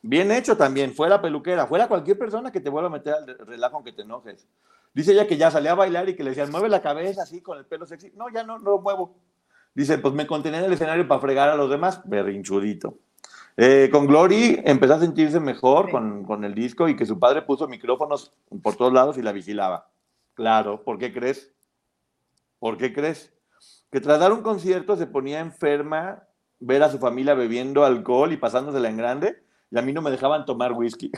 Bien hecho también, fue la peluquera, fuera cualquier persona que te vuelva a meter al relajo aunque te enojes. Dice ella que ya salía a bailar y que le decían, mueve la cabeza así con el pelo sexy. No, ya no, no lo muevo. Dice, pues me contenía en el escenario para fregar a los demás, berrinchudito. Eh, con Glory empezó a sentirse mejor con, con, el disco y que su padre puso micrófonos por todos lados y la vigilaba. Claro, ¿por qué crees? ¿Por qué crees? Que tras dar un concierto se ponía enferma ver a su familia bebiendo alcohol y pasándosela en grande y a mí no me dejaban tomar whisky.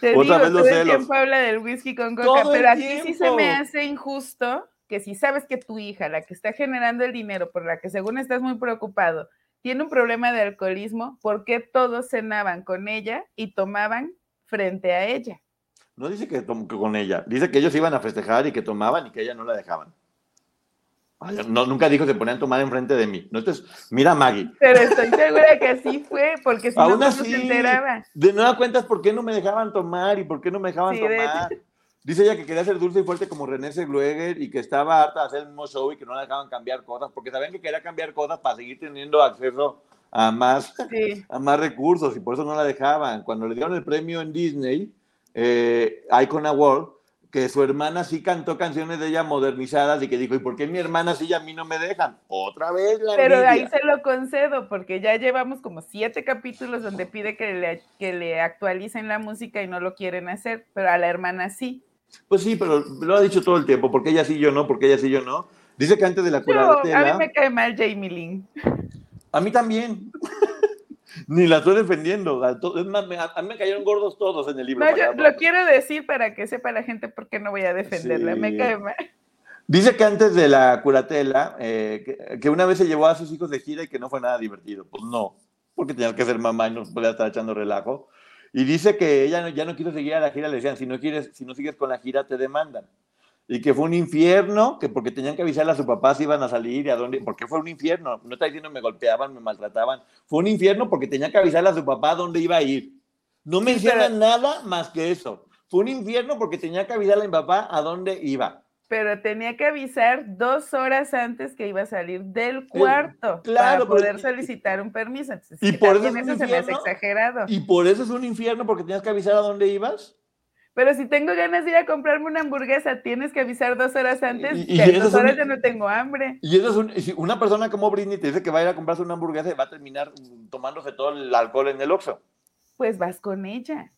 Te Otra digo, vez todo el tiempo habla del whisky con coca, pero aquí sí se me hace injusto que si sabes que tu hija, la que está generando el dinero, por la que según estás muy preocupado, tiene un problema de alcoholismo, ¿por qué todos cenaban con ella y tomaban frente a ella? No dice que, con ella, dice que ellos iban a festejar y que tomaban y que ella no la dejaban. no, nunca dijo que se ponían a tomar enfrente de mí. No, esto mira Maggie. Pero estoy segura que así fue, porque si no, no se enteraba. De nueva cuentas, ¿por qué no me dejaban tomar y por qué no me dejaban tomar? Dice ella que quería ser dulce y fuerte como René Seglueger y que estaba harta de hacer el mismo show y que no la dejaban cambiar cosas, porque sabían que quería cambiar cosas para seguir teniendo acceso a más, a más recursos y por eso no la dejaban. Cuando le dieron el premio en Disney, eh, Icon Award, que su hermana sí cantó canciones de ella modernizadas y que dijo, ¿y por qué mi hermana sí y a mí no me dejan? Otra vez la Pero de ahí se lo concedo, porque ya llevamos como siete capítulos donde pide que le, que le actualicen la música y no lo quieren hacer, pero a la hermana sí. Pues sí, pero lo ha dicho todo el tiempo, porque ella sí, yo no, porque ella sí, yo no. Dice que antes de la curadera... A mí me cae mal Jamie Lynn. A mí también. Ni la estoy defendiendo. Es más, a mí me cayeron gordos todos en el libro. No, yo lo quiero decir para que sepa la gente por qué no voy a defenderla. Me cae mal. Dice que antes de la curatela, eh, que, una vez se llevó a sus hijos de gira y que no fue nada divertido. Pues no, porque tenía que ser mamá y no podía estar echando relajo. Y dice que ella ya no quiso seguir a la gira, le decían, si no, quieres, si no sigues con la gira te demandan. Y que fue un infierno, que porque tenían que avisarle a su papá si iban a salir y a dónde, porque fue un infierno. No está diciendo me golpeaban, me maltrataban. Fue un infierno porque tenía que avisarle a su papá a dónde iba a ir. No mencionan nada más que eso. Fue un infierno porque tenía que avisarle a mi papá a dónde iba. Pero tenía que avisar dos horas antes que iba a salir del cuarto para poder solicitar un permiso. y por eso, es se me hace exagerado. Y por eso es un infierno, porque tenías que avisar a dónde ibas. Pero si tengo ganas de ir a comprarme una hamburguesa, tienes que avisar dos horas antes. Y, y dos horas ya no tengo hambre. Y eso es si una persona como Britney te dice que va a ir a comprarse una hamburguesa y va a terminar tomándose todo el alcohol en el Oxxo. Pues vas con ella.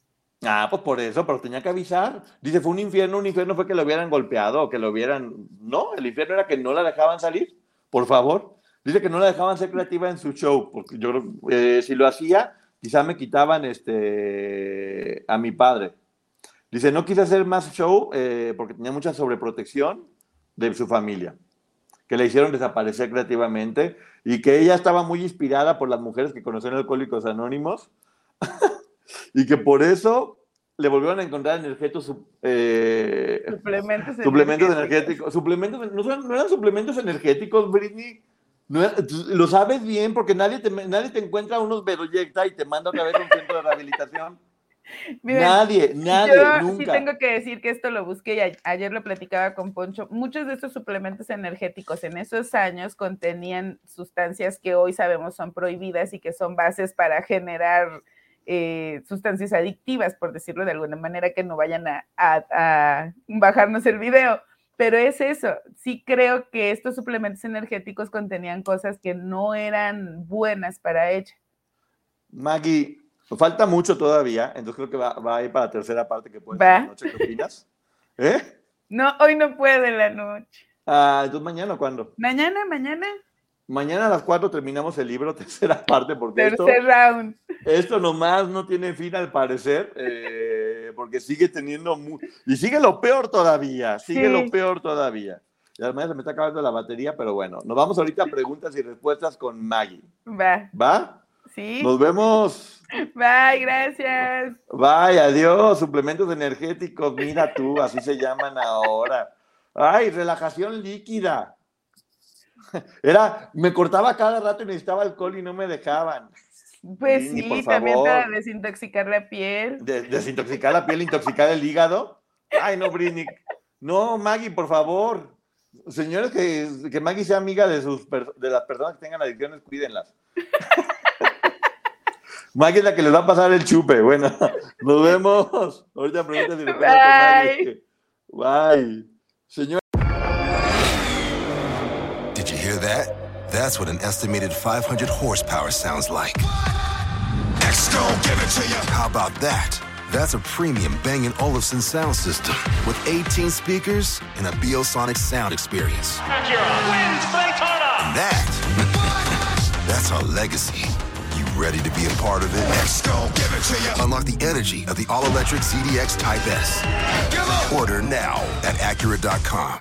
Ah, pues por eso, pero tenía que avisar. Dice, fue un infierno, un infierno fue que lo hubieran golpeado, que lo hubieran... No, el infierno era que no la dejaban salir, por favor. Dice que no la dejaban ser creativa en su show, porque yo creo eh, si lo hacía, quizá me quitaban este, a mi padre. Dice, no quise hacer más show eh, porque tenía mucha sobreprotección de su familia, que le hicieron desaparecer creativamente y que ella estaba muy inspirada por las mujeres que conocían Alcohólicos Anónimos y que por eso le volvieron a encontrar energéticos, eh, suplementos, suplementos energéticos. Suplementos, no, eran suplementos energéticos, Britney. lo sabes bien porque nadie te, nadie te encuentra unos Bedoyecta y te manda otra vez a un centro de rehabilitación. nadie, nadie, yo Sí tengo que decir que esto lo busqué y ayer lo platicaba con Poncho. Muchos de estos suplementos energéticos en esos años contenían sustancias que hoy sabemos son prohibidas y que son bases para generar eh, sustancias adictivas, por decirlo de alguna manera, que no vayan a, bajarnos el video. Pero es eso, sí creo que estos suplementos energéticos contenían cosas que no eran buenas para ella. Maggie, falta mucho todavía, entonces creo que va, a ir para la tercera parte que puede la noche. ¿Qué opinas? ¿Eh? No, hoy no puede la noche. Ah, entonces mañana o cuándo? Mañana, mañana. Mañana a las 4 terminamos el libro, tercera parte, porque Tercer esto, round. esto nomás no tiene fin al parecer, eh, porque sigue teniendo... y sigue lo peor todavía, sigue lo peor todavía. Y además se me está acabando la batería, pero bueno, nos vamos ahorita a preguntas y respuestas con Maggie. Va. ¿Va? Sí. Nos vemos. Bye, gracias. Bye, adiós. Suplementos energéticos, mira tú, así se llaman ahora. Ay, relajación líquida. Era, me cortaba cada rato y necesitaba alcohol y no me dejaban. Pues sí, también para desintoxicar la piel. desintoxicar la piel, intoxicar el hígado. Ay, no, Britney. No, Maggie, por favor. Señores, que, que Maggie sea amiga de, sus, de las personas que tengan adicciones, cuídenlas. Maggie es la que les va a pasar el chupe. Bueno, nos vemos. Ahorita preguntas si Bye. Bye. Señor. That? That's what an estimated 500 horsepower sounds like. give it to you. How about that? That's a premium Bang & Olufsen sound system with 18 speakers and a Biosonic sound experience. wins Daytona. And that, that's our legacy. You ready to be a part of it? give it to you. Unlock the energy of the all-electric ZDX Type S. Order now at Acura.com.